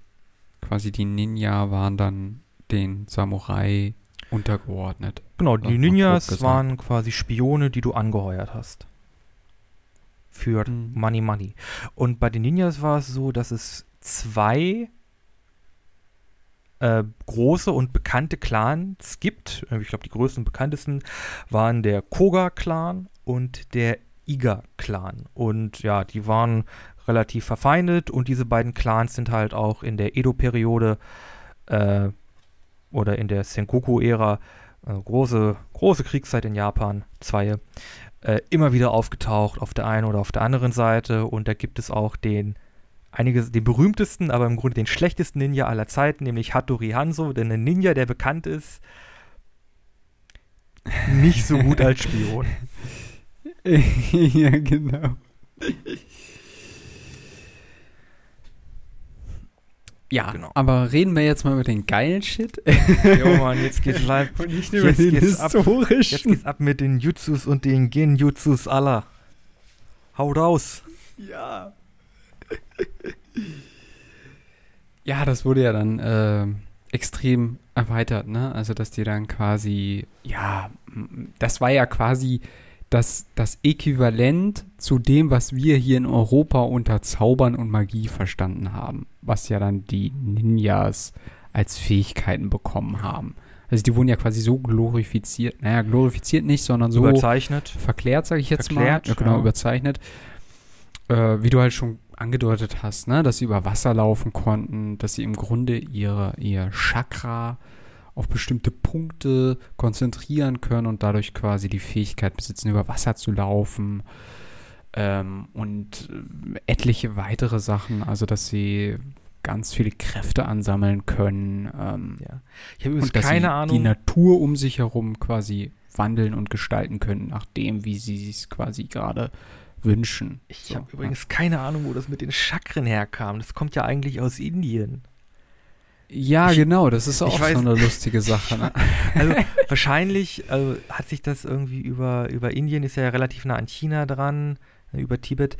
quasi die Ninja waren dann den Samurai untergeordnet. Genau, die mal Ninjas waren quasi Spione, die du angeheuert hast. Für Mhm. Money Money. Und bei den Ninjas war es so, dass es zwei äh, große und bekannte Clans gibt. Äh, Ich glaube, die größten und bekanntesten waren der Koga-Clan und der Iga-Clan. Und ja, die waren relativ verfeindet und diese beiden Clans sind halt auch in der Edo-Periode äh, oder in der Sengoku-Ära, äh, große, große Kriegszeit in Japan, zwei, äh, immer wieder aufgetaucht auf der einen oder auf der anderen Seite. Und da gibt es auch den einige, den berühmtesten, aber im Grunde den schlechtesten Ninja aller Zeiten, nämlich Hattori Hanzo, denn ein Ninja, der bekannt ist, nicht so gut als Spion. ja, genau. Ja, Genau. aber reden wir jetzt mal über den geilen Shit. Jo Mann, jetzt geht's live. Und nicht über den Jetzt historischen. geht's ab mit den Jutsus und den Genjutsus aller. Hau raus. Ja. ja, das wurde ja dann ähm, extrem erweitert, ne? Also, dass die dann quasi, ja, das war ja quasi das, das Äquivalent zu dem, was wir hier in Europa unter Zaubern und Magie verstanden haben. Was ja dann die Ninjas als Fähigkeiten bekommen haben. Also, die wurden ja quasi so glorifiziert, naja, glorifiziert nicht, sondern so Überzeichnet. verklärt, sage ich jetzt Verklärt, mal. Ja, genau, ja. überzeichnet. Äh, wie du halt schon angedeutet hast, ne, dass sie über Wasser laufen konnten, dass sie im Grunde ihre, ihr Chakra auf bestimmte Punkte konzentrieren können und dadurch quasi die Fähigkeit besitzen, über Wasser zu laufen. Ähm, und äh, etliche weitere Sachen, also dass sie ganz viele Kräfte ansammeln können. Ähm, Ja. Ich habe übrigens keine sie Ahnung. die Natur um sich herum quasi wandeln und gestalten können, nach dem, wie sie es quasi gerade wünschen. Ich So, habe übrigens keine Ahnung, wo das mit den Chakren herkam. Das kommt ja eigentlich aus Indien. Ja, Ich- genau, das ist auch weiß- so eine lustige Sache. Ne? Also wahrscheinlich also, hat sich das irgendwie über, über Indien, ist ja relativ nah an China dran, über Tibet,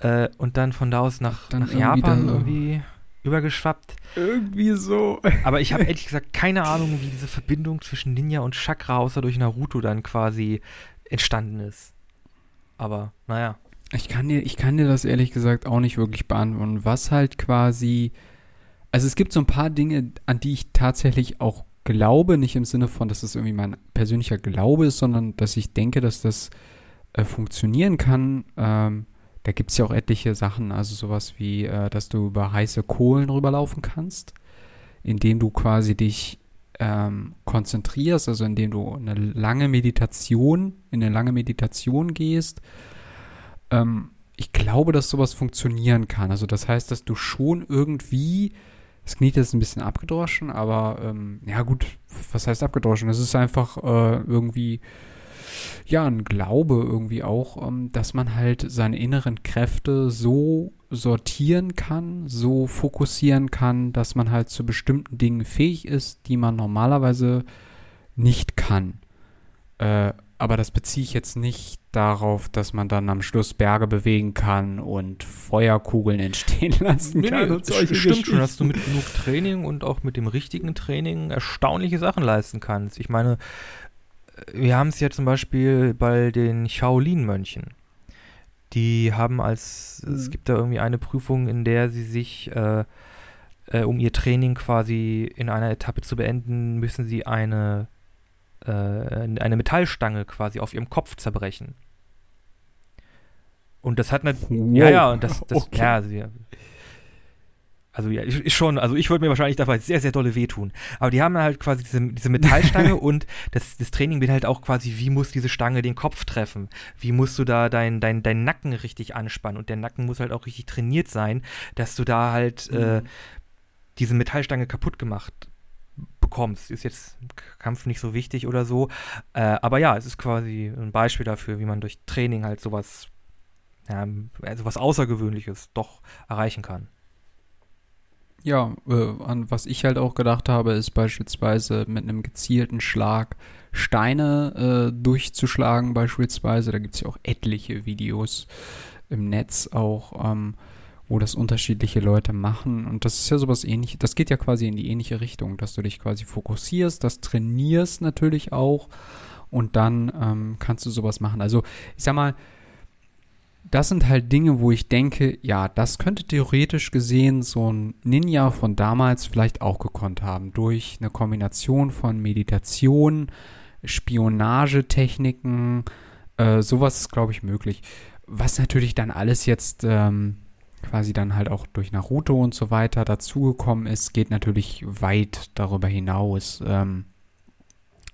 äh, und dann von da aus nach, nach irgendwie Japan irgendwie übergeschwappt. Irgendwie so. Aber ich habe ehrlich gesagt keine Ahnung, wie diese Verbindung zwischen Ninja und Chakra außer durch Naruto dann quasi entstanden ist. Aber naja. Ich kann, dir, ich kann dir das ehrlich gesagt auch nicht wirklich beantworten. Was halt quasi. Also es gibt so ein paar Dinge, an die ich tatsächlich auch glaube, nicht im Sinne von, dass es irgendwie mein persönlicher Glaube ist, sondern dass ich denke, dass das äh, funktionieren kann. Ähm, da gibt es ja auch etliche Sachen, also sowas wie, äh, dass du über heiße Kohlen rüberlaufen kannst, indem du quasi dich ähm, konzentrierst, also indem du eine lange Meditation, in eine lange Meditation gehst. Ähm, ich glaube, dass sowas funktionieren kann. Also das heißt, dass du schon irgendwie, das klingt jetzt ein bisschen abgedroschen, aber ähm, ja gut, was heißt abgedroschen? Es ist einfach äh, irgendwie, ja, ein Glaube irgendwie auch, ähm, dass man halt seine inneren Kräfte so sortieren kann, so fokussieren kann, dass man halt zu bestimmten Dingen fähig ist, die man normalerweise nicht kann. Äh, aber das beziehe ich jetzt nicht darauf, dass man dann am Schluss Berge bewegen kann und Feuerkugeln entstehen lassen kann. es solche stimmt schon, dass du Geschichten. mit genug Training und auch mit dem richtigen Training erstaunliche Sachen leisten kannst. Ich meine, äh, wir haben es ja zum Beispiel bei den Shaolin-Mönchen. Die haben als, es Mhm. gibt da irgendwie eine Prüfung, in der sie sich, äh, äh, um ihr Training quasi in einer Etappe zu beenden, müssen sie eine, äh, eine Metallstange quasi auf ihrem Kopf zerbrechen. Und das hat natürlich Wow. ja, ja, und das, das Okay. ja, ja. Also ja, ist ist schon, also ich würde mir wahrscheinlich dabei sehr, sehr dolle wehtun. Aber die haben halt quasi diese, diese Metallstange und das, das Training wird halt auch quasi, wie muss diese Stange den Kopf treffen? Wie musst du da deinen dein, dein Nacken richtig anspannen? Und der Nacken muss halt auch richtig trainiert sein, dass du da halt äh, Mhm. diese Metallstange kaputt gemacht bekommst. Ist jetzt im Kampf nicht so wichtig oder so. Äh, aber ja, es ist quasi ein Beispiel dafür, wie man durch Training halt sowas, ja, also was Außergewöhnliches doch erreichen kann. Ja, äh, an was ich halt auch gedacht habe, ist beispielsweise mit einem gezielten Schlag Steine äh, durchzuschlagen, beispielsweise. Da gibt es ja auch etliche Videos im Netz auch, ähm, wo das unterschiedliche Leute machen. Und das ist ja sowas ähnliches. Das geht ja quasi in die ähnliche Richtung, dass du dich quasi fokussierst, das trainierst natürlich auch. Und dann ähm, kannst du sowas machen. Also, ich sag mal, das sind halt Dinge, wo ich denke, ja, das könnte theoretisch gesehen so ein Ninja von damals vielleicht auch gekonnt haben. Durch eine Kombination von Meditation, Spionagetechniken, äh, sowas ist, glaube ich, möglich. Was natürlich dann alles jetzt ähm, quasi dann halt auch durch Naruto und so weiter dazugekommen ist, geht natürlich weit darüber hinaus. Ähm,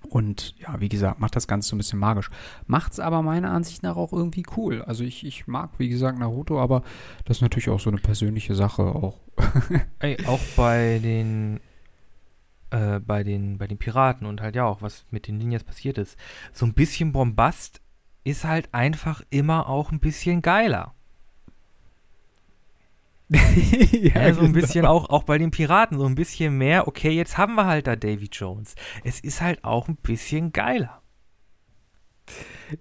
und ja, wie gesagt, macht das Ganze so ein bisschen magisch. Macht's aber meiner Ansicht nach auch irgendwie cool. Also ich, ich mag, wie gesagt, Naruto, aber das ist natürlich auch so eine persönliche Sache auch. Ey, auch bei den äh, bei den bei den Piraten und halt ja auch was mit den Ninjas passiert ist. So ein bisschen Bombast ist halt einfach immer auch ein bisschen geiler. Ja, so ein bisschen auch, auch bei den Piraten, so ein bisschen mehr, okay, jetzt haben wir halt da Davy Jones. Es ist halt auch ein bisschen geiler.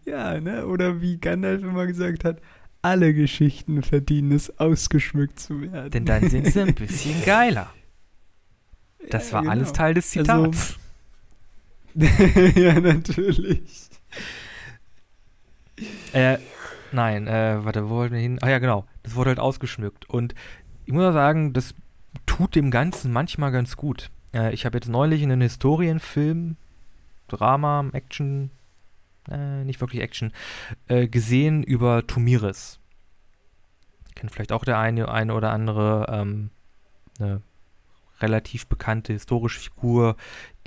Ja, ne? Oder wie Gandalf immer gesagt hat, alle Geschichten verdienen es, ausgeschmückt zu werden. Denn dann sind sie ein bisschen geiler. Das Ja, war genau. alles Teil des Also- Zitats. ja, natürlich. Äh, nein, äh, warte, wo wollten wir hin? Ah ja, genau. Das wurde halt ausgeschmückt. Und ich muss sagen, das tut dem Ganzen manchmal ganz gut. Äh, ich habe jetzt neulich einen Historienfilm, Drama, Action, äh, nicht wirklich Action, äh, gesehen über Tumiris. Kennt vielleicht auch der eine, eine oder andere ähm, eine relativ bekannte historische Figur,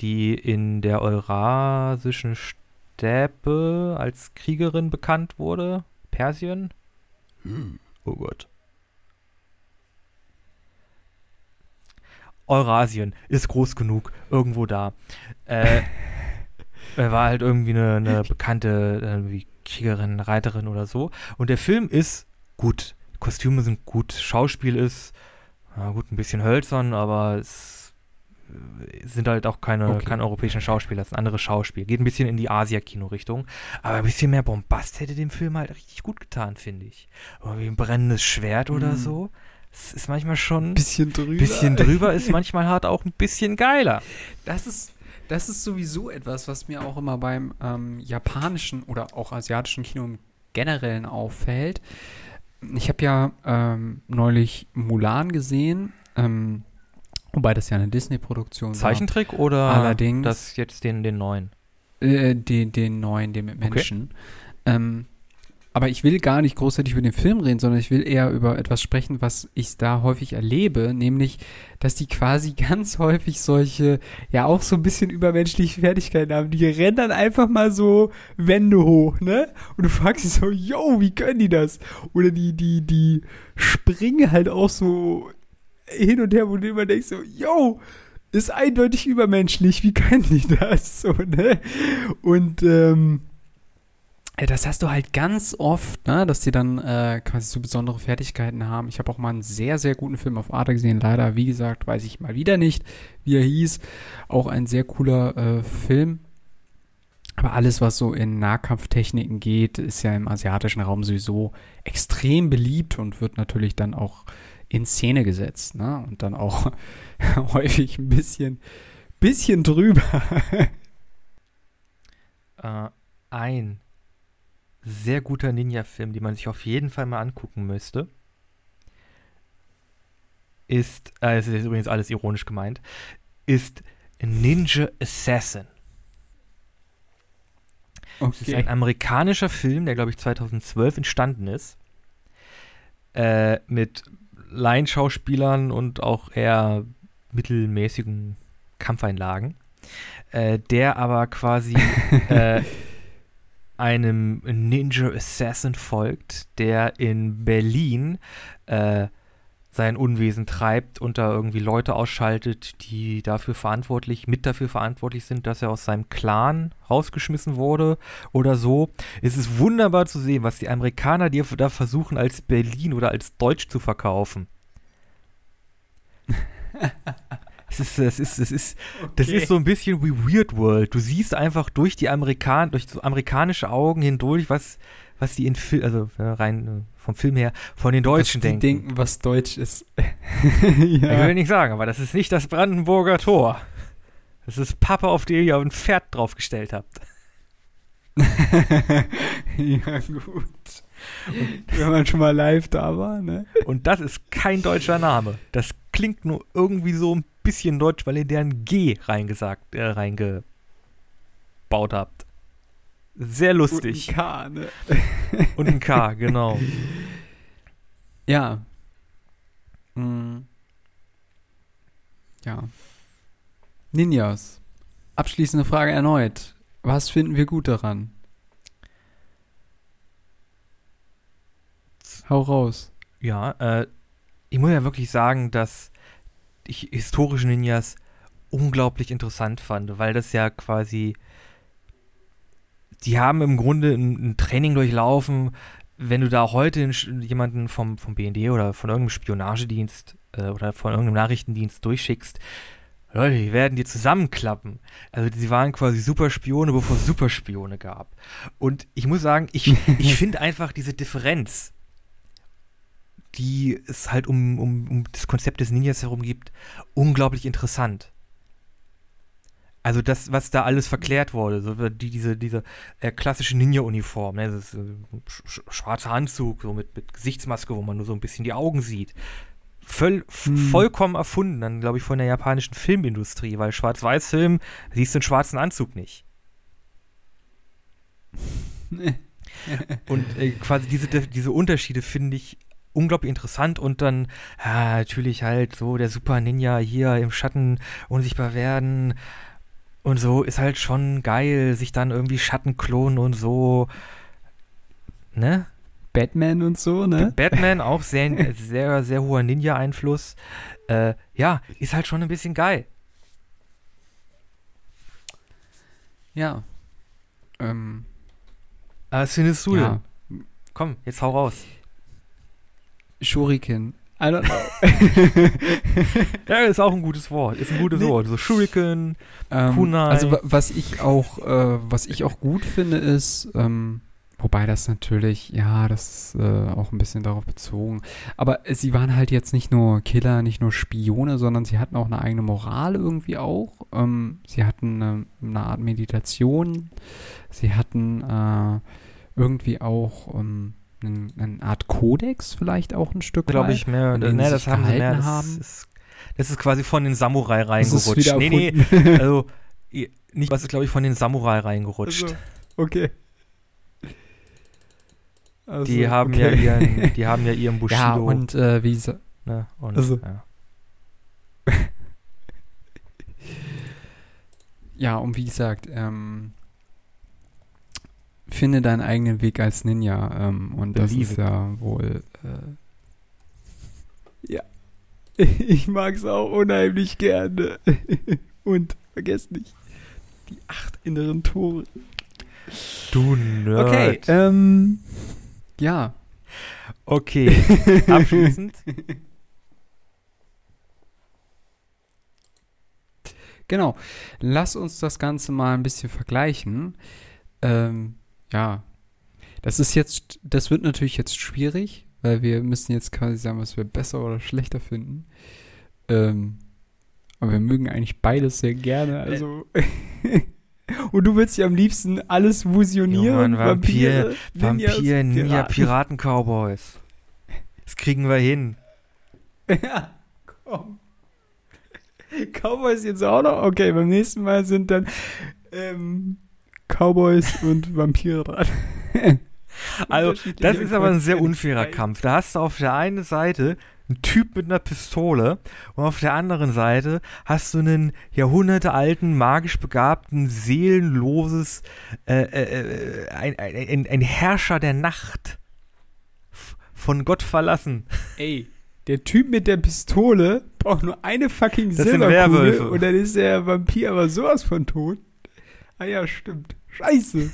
die in der eurasischen Steppe als Kriegerin bekannt wurde. Persien? Oh Gott. Eurasien ist groß genug, irgendwo da. Äh, er war halt irgendwie eine, eine bekannte irgendwie Kriegerin, Reiterin oder so. Und der Film ist gut. Kostüme sind gut, Schauspiel ist, gut, ein bisschen hölzern, aber es sind halt auch keine, Okay. keine europäischen Schauspieler, das sind andere Schauspieler. Geht ein bisschen in die Asia-Kino-Richtung. Aber ein bisschen mehr Bombast hätte dem Film halt richtig gut getan, finde ich. Irgendwie ein brennendes Schwert oder Mhm. so. Das ist manchmal schon ein Bisschen drüber. bisschen drüber, ist manchmal halt auch ein bisschen geiler. Das ist, das ist sowieso etwas, was mir auch immer beim ähm, japanischen oder auch asiatischen Kino im Generellen auffällt. Ich habe ja ähm, neulich Mulan gesehen, ähm, wobei das ja eine Disney-Produktion war. Zeichentrick oder Allerdings- das jetzt den, den neuen? Äh, den, den neuen, den mit Okay. Menschen. Ähm, aber ich will gar nicht großartig über den Film reden, sondern ich will eher über etwas sprechen, was ich da häufig erlebe, nämlich, dass die quasi ganz häufig solche, ja auch so ein bisschen übermenschliche Fertigkeiten haben. Die rennen dann einfach mal so Wände hoch, ne? Und du fragst dich so, yo, wie können die das? Oder die, die, die springen halt auch so hin und her, wo du immer denkst so, yo, ist eindeutig übermenschlich, wie können die das? So, ne? Und ähm, das hast du halt ganz oft, ne, dass die dann äh, quasi so besondere Fertigkeiten haben. Ich habe auch mal einen sehr, sehr guten Film auf Arte gesehen. Leider, wie gesagt, weiß ich mal wieder nicht, wie er hieß. Auch ein sehr cooler äh, Film. Aber alles, was so in Nahkampftechniken geht, ist ja im asiatischen Raum sowieso extrem beliebt und wird natürlich dann auch in Szene gesetzt. Ne? Und dann auch häufig ein bisschen, bisschen drüber. Äh, ein sehr guter Ninja-Film, den man sich auf jeden Fall mal angucken müsste, ist, äh, es ist übrigens alles ironisch gemeint, ist Ninja Assassin. Es ist ein amerikanischer Film, der, glaube ich, 2012 entstanden ist. Äh, mit Laienschauspielern und auch eher mittelmäßigen Kampfeinlagen. Äh, der aber quasi äh, einem Ninja Assassin folgt, der in Berlin äh, sein Unwesen treibt und da irgendwie Leute ausschaltet, die dafür verantwortlich, mit dafür verantwortlich sind, dass er aus seinem Clan rausgeschmissen wurde oder so. Es ist wunderbar zu sehen, was die Amerikaner dir da versuchen, als Berlin oder als Deutsch zu verkaufen. es ist, es ist, es ist, das ist so ein bisschen wie Weird World. Du siehst einfach durch die Amerikan durch so amerikanische Augen hindurch, was, was die in Film, also rein äh, vom Film her, von den Deutschen was die denken. denken, was Deutsch ist. Ich ja. will nicht sagen, aber das ist nicht das Brandenburger Tor. Das ist Pappe, auf den ihr ein Pferd draufgestellt habt. ja, gut. Wenn man schon mal live da war, ne? Und das ist kein deutscher Name. Das klingt nur irgendwie so ein bisschen deutsch, weil ihr deren G reingesagt, äh, reingebaut habt. Sehr lustig. Und ein K, ne? Und ein K, genau. Ja. Mm. Ja. Ninjas. Abschließende Frage erneut. Was finden wir gut daran? Hau raus. Ja, äh, ich muss ja wirklich sagen, dass ich historische Ninjas unglaublich interessant fand, weil das ja quasi, die haben im Grunde ein, ein Training durchlaufen. Wenn du da heute jemanden vom, vom BND oder von irgendeinem Spionagedienst äh, oder von irgendeinem Nachrichtendienst durchschickst, Leute, die werden dir zusammenklappen. Also sie waren quasi Superspione, bevor es Superspione gab. Und ich muss sagen, ich, ich finde einfach diese Differenz, die es halt um, um, um das Konzept des Ninjas herum gibt, unglaublich interessant. Also das, was da alles verklärt wurde, so die, diese, diese äh, klassische Ninja-Uniform, ne, das ist, äh, sch sch schwarzer Anzug, so mit, mit Gesichtsmaske, wo man nur so ein bisschen die Augen sieht. Völl, Hm. Vollkommen erfunden, dann glaube ich von der japanischen Filmindustrie, weil Schwarz-Weiß-Film siehst du einen schwarzen Anzug nicht. Und äh, quasi diese, diese Unterschiede finde ich unglaublich interessant und dann ja, natürlich halt so der Super Ninja hier im Schatten unsichtbar werden und so ist halt schon geil, sich dann irgendwie Schatten klonen und so. Ne? Batman und so, ne? Batman auch sehr, sehr, sehr hoher Ninja-Einfluss. Äh, ja, ist halt schon ein bisschen geil. Ja. Ähm, Aber was findest du ja. denn? Komm, jetzt hau raus. Shuriken. I don't know. Ja, ist auch ein gutes Wort. Ist ein gutes Nee. Wort. So Shuriken. Ähm, Kunai. Also wa- was ich auch, äh, was ich auch gut finde, ist, ähm, wobei das natürlich, ja, das ist äh, auch ein bisschen darauf bezogen. Aber sie waren halt jetzt nicht nur Killer, nicht nur Spione, sondern sie hatten auch eine eigene Moral irgendwie auch. Ähm, sie hatten eine, eine Art Meditation. Sie hatten äh, irgendwie auch ähm, einen- eine Art Kodex vielleicht auch ein Stück Glaube ich mehr. Ne, das haben sie mehr. Das haben. ist, das ist quasi von den Samurai reingerutscht. Nee, nee. Also, nicht, was ist, glaube ich, von den Samurai reingerutscht. Also, okay. Also, die haben okay. ja ihren, die haben ja ihren Bushido. Ja, und äh, wie sa- ne, und also- ja. ja, und wie gesagt, ähm, finde deinen eigenen Weg als Ninja. Ähm, und das Believe ist it. ja wohl. Äh, ja. Ich mag es auch unheimlich gerne. und vergesst nicht, die acht inneren Tore. Du Nerd. Okay, ähm, ja. Okay, abschließend. Genau. Lass uns das Ganze mal ein bisschen vergleichen. Ähm, ja. Das ist jetzt, das wird natürlich jetzt schwierig, weil wir müssen jetzt quasi sagen, was wir besser oder schlechter finden. Ähm, aber wir mögen eigentlich beides sehr gerne. Also. Und du willst ja am liebsten alles fusionieren. Junge, Vampir- Ninjas, Vampir, Ninja, Piraten. Piraten, Cowboys. Das kriegen wir hin. Ja, komm. Cowboys jetzt auch noch? Okay, beim nächsten Mal sind dann ähm, Cowboys und Vampire dran. Also, Das ist aber ein sehr unfairer Kampf. Da hast du auf der einen Seite einen Typ mit einer Pistole und auf der anderen Seite hast du einen jahrhundertealten, magisch begabten, seelenloses, äh, äh, äh, ein, ein, ein, Herrscher der Nacht. Von Gott verlassen. Ey, der Typ mit der Pistole braucht nur eine fucking Das Silberkugel und dann ist der Vampir aber sowas von tot. Ah ja, stimmt. Scheiße.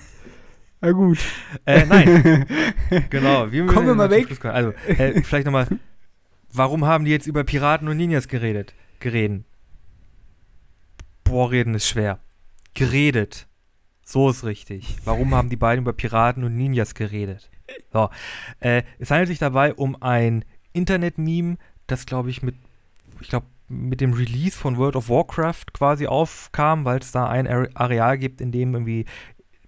Na gut. Äh, nein. Genau. Wir Kommen wir mal weg. Also, äh, vielleicht nochmal. Warum haben die jetzt über Piraten und Ninjas geredet? Gereden. Boah, reden ist schwer. Geredet. So ist richtig. Warum haben die beiden über Piraten und Ninjas geredet? So. Äh, es handelt sich dabei um ein Internet-Meme, das, glaube ich, mit, ich glaube, mit dem Release von World of Warcraft quasi aufkam, weil es da ein Are- Areal gibt, in dem irgendwie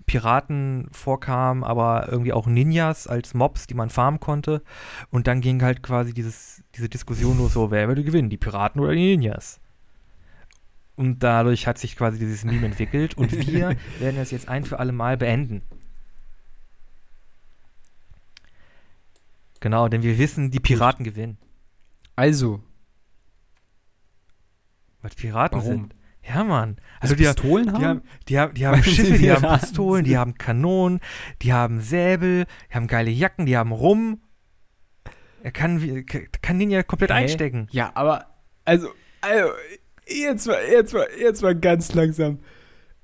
Piraten vorkamen, aber irgendwie auch Ninjas als Mobs, die man farmen konnte. Und dann ging halt quasi dieses, diese Diskussion los, so, wer würde gewinnen, die Piraten oder die Ninjas? Und dadurch hat sich quasi dieses Meme entwickelt und wir werden das jetzt ein für alle Mal beenden. Genau, denn wir wissen, die Piraten gewinnen. Also, Weil Piraten Warum? sind. Ja, Mann. also Also die, Pistolen die haben, die haben, die haben Schiffe, die haben Pistolen, die haben Kanonen, die haben Säbel, die haben geile Jacken, die haben Rum. Er kann, kann den ja komplett Hä? einstecken. Ja, aber, also, also jetzt mal, jetzt mal, jetzt mal ganz langsam.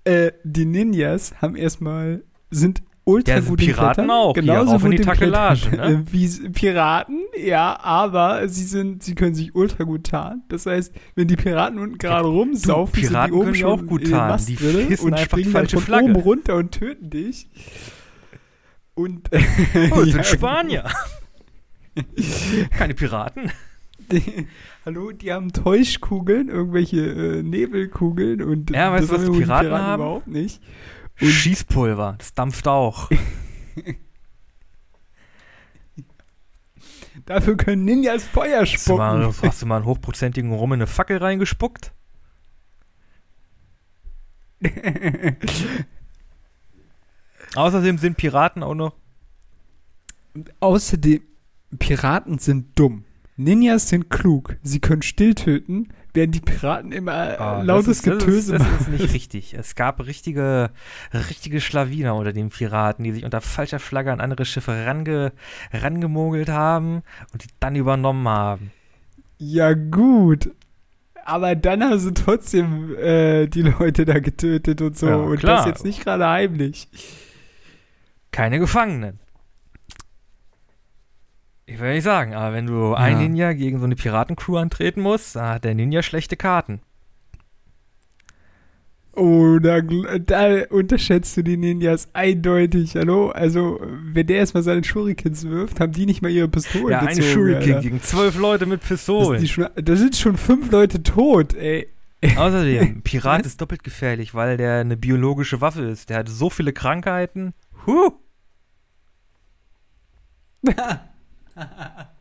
Äh, die Ninjas haben erstmal, sind ultra Ja, gut Piraten Klettern, auch, hier, genauso rauf in die Takelage, ne? äh, Wie Piraten, ja, aber sie sind, sie können sich ultra gut tarnen. Das heißt, wenn die Piraten unten gerade rumsaufen, Piraten sind die oben können auch gut tarnen. Die und springen dann falsche von Flagge. oben runter und töten dich. Und, Oh, Ja, sind Spanier. Keine Piraten. Die, hallo, die haben Täuschkugeln, irgendwelche äh, Nebelkugeln und Ja, weißt du, was wohl Piraten haben? überhaupt nicht. Und- Schießpulver, das dampft auch. Dafür können Ninjas Feuer Hast du, mal, spucken. hast du mal einen hochprozentigen Rum in eine Fackel reingespuckt? Außerdem sind Piraten auch noch. Und außerdem, Piraten sind dumm. Ninjas sind klug. Sie können still töten, während die Piraten immer äh, Ah, lautes Getöse das ist, machen. das ist nicht richtig. Es gab richtige, richtige Schlawiner unter den Piraten, die sich unter falscher Flagge an andere Schiffe range, rangemogelt haben und die dann übernommen haben. Ja, gut. Aber dann haben sie trotzdem äh, die Leute da getötet und so. Ja, und das jetzt nicht gerade heimlich. Keine Gefangenen. Ich will nicht sagen, aber wenn du ein Ja. Ninja gegen so eine Piratencrew antreten musst, dann hat der Ninja schlechte Karten. Oh, da, da unterschätzt du die Ninjas eindeutig, hallo? Also, wenn der erstmal seine Shurikens wirft, haben die nicht mal ihre Pistolen ja, ein gezogen, Shuriken Alter. gegen zwölf Leute mit Pistolen. schon, da sind schon fünf Leute tot, ey. Außerdem, Pirat Was? ist doppelt gefährlich, weil der eine biologische Waffe ist. Der hat so viele Krankheiten. Huh.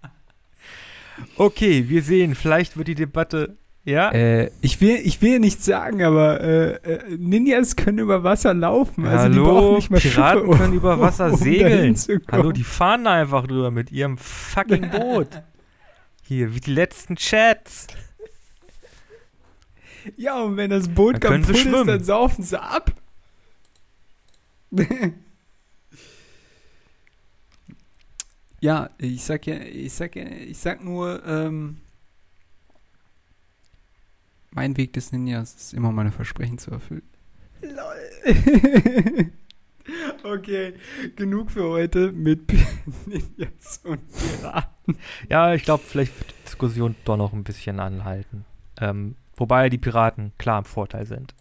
Okay, wir sehen, vielleicht wird die Debatte. Ja? Äh, ich will, ich will nichts sagen, aber äh, äh, Ninjas können über Wasser laufen. Also die Hallo, Piraten Schiffe, können über Wasser um segeln. Hallo, die fahren da einfach drüber mit ihrem fucking Boot. Hier, wie die letzten Chats. Ja, und wenn das Boot Dann kaputt ist, dann saufen sie ab. Ja, ich sag ja, ich sag ja, ich sag nur, ähm, mein Weg des Ninjas ist immer meine Versprechen zu erfüllen. Lol. okay, genug für heute mit Ninjas und Piraten. Ja, ich glaube, vielleicht wird die Diskussion doch noch ein bisschen anhalten. Ähm, wobei die Piraten klar im Vorteil sind.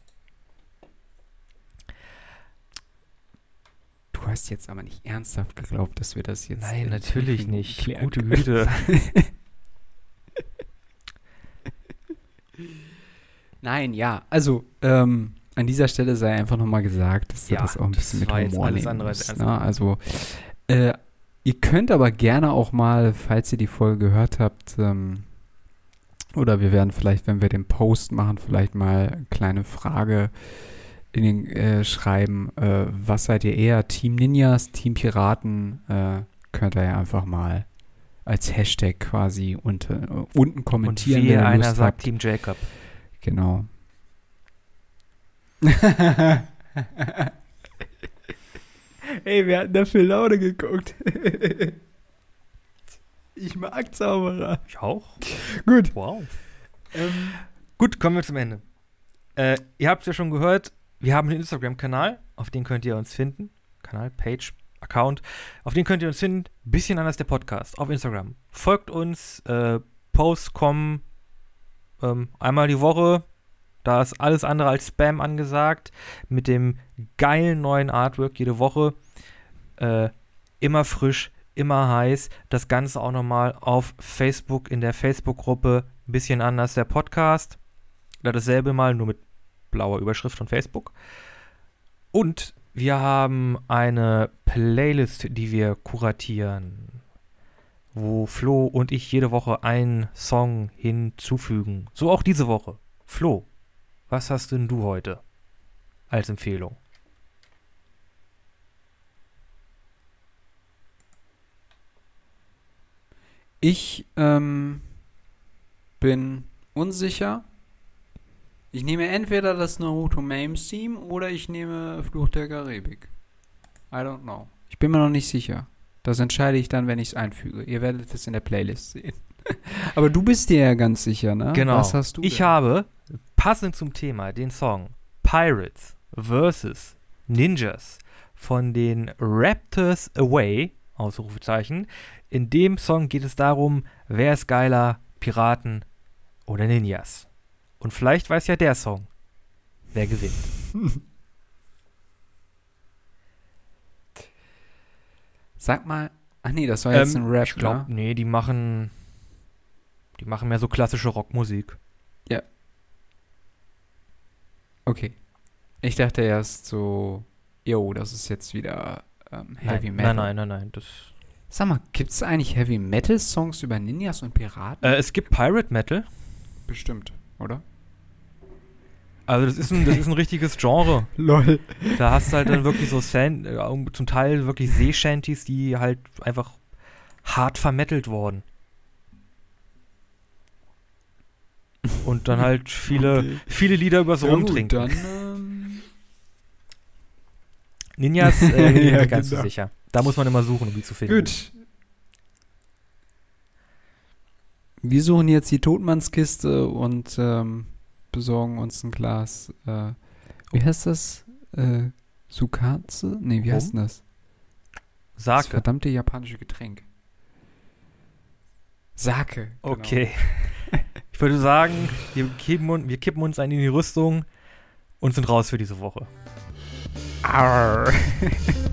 Hast jetzt aber nicht ernsthaft geglaubt, dass wir das jetzt. Nein, in natürlich nicht. Gute. Güte. Nein, ja. Also, ähm, an dieser Stelle sei einfach nochmal gesagt, dass Ja, das auch ein bisschen mit Humor alles nehmen andere als ne? Also, äh, ihr könnt aber gerne auch mal, falls ihr die Folge gehört habt, ähm, oder wir werden vielleicht, wenn wir den Post machen, vielleicht mal eine kleine Frage in den äh, schreiben. Äh, was seid ihr eher? Team Ninjas, Team Piraten? Äh, könnt ihr ja einfach mal als Hashtag quasi unter, äh, unten Und kommentieren, wie wenn ihr einer Lust sagt habt. Team Jacob. Genau. Ey, wir hatten dafür Laune geguckt. ich mag Zauberer. Ich auch. Gut. Wow. Ähm, Gut, kommen wir zum Ende. Äh, ihr habt es ja schon gehört, wir haben einen Instagram-Kanal, auf den könnt ihr uns finden. Kanal, Page, Account. Auf den könnt ihr uns finden. Bisschen anders der Podcast auf Instagram. Folgt uns, äh, Posts kommen ähm, einmal die Woche. Da ist alles andere als Spam angesagt. Mit dem geilen neuen Artwork jede Woche. Äh, immer frisch, immer heiß. Das Ganze auch nochmal auf Facebook in der Facebook-Gruppe. Bisschen anders der Podcast. Da dasselbe mal, nur mit blauer Überschrift von Facebook. Und wir haben eine Playlist, die wir kuratieren, wo Flo und ich jede Woche einen Song hinzufügen. So auch diese Woche. Flo, was hast denn du heute als Empfehlung? ich ähm, bin unsicher. Ich nehme entweder das Naruto Mames Theme oder ich nehme Fluch der Karibik. I don't know. Ich bin mir noch nicht sicher. Das entscheide ich dann, wenn ich es einfüge. Ihr werdet es in der Playlist sehen. Aber du bist dir ja ganz sicher, ne? Genau. Was hast du? Ich denn? habe, passend zum Thema, den Song Pirates vs. Ninjas von den Raptors Away, Ausrufezeichen. In dem Song geht es darum, wer ist geiler, Piraten oder Ninjas. Und vielleicht weiß ja der Song, wer gewinnt. Sag mal. Ach nee, das war jetzt Ähm, ein Rap, ich glaube, ne? nee, die machen, die machen mehr so klassische Rockmusik. Okay. Ich dachte erst so, yo, das ist jetzt wieder ähm, Heavy nein, Metal. Nein, nein, nein, nein. Das, Sag mal, gibt es eigentlich Heavy Metal Songs über Ninjas und Piraten? äh, es gibt Pirate Metal. Bestimmt, oder? Also das ist ein, das ist ein richtiges Genre. Lol. Da hast du halt dann wirklich so San äh, zum Teil wirklich Seeshanties, die halt einfach hart vermettelt wurden. Und dann halt viele, Okay. viele Lieder übers Ja, gut, Rumtrinken. dann, ähm, Ninjas, äh, bin ich Ja, ganz genau. so sicher. Da muss man immer suchen, um die zu finden. gut. Wir suchen jetzt die Totmannskiste und ähm, besorgen uns ein Glas. Äh, wie heißt das? Äh, Sukatze? Nee, wie heißt Rum? denn das? Das Sake. verdammte japanische Getränk. Sake. genau. Okay. Ich würde sagen, wir kippen, wir kippen uns ein in die Rüstung und sind raus für diese Woche. Arr.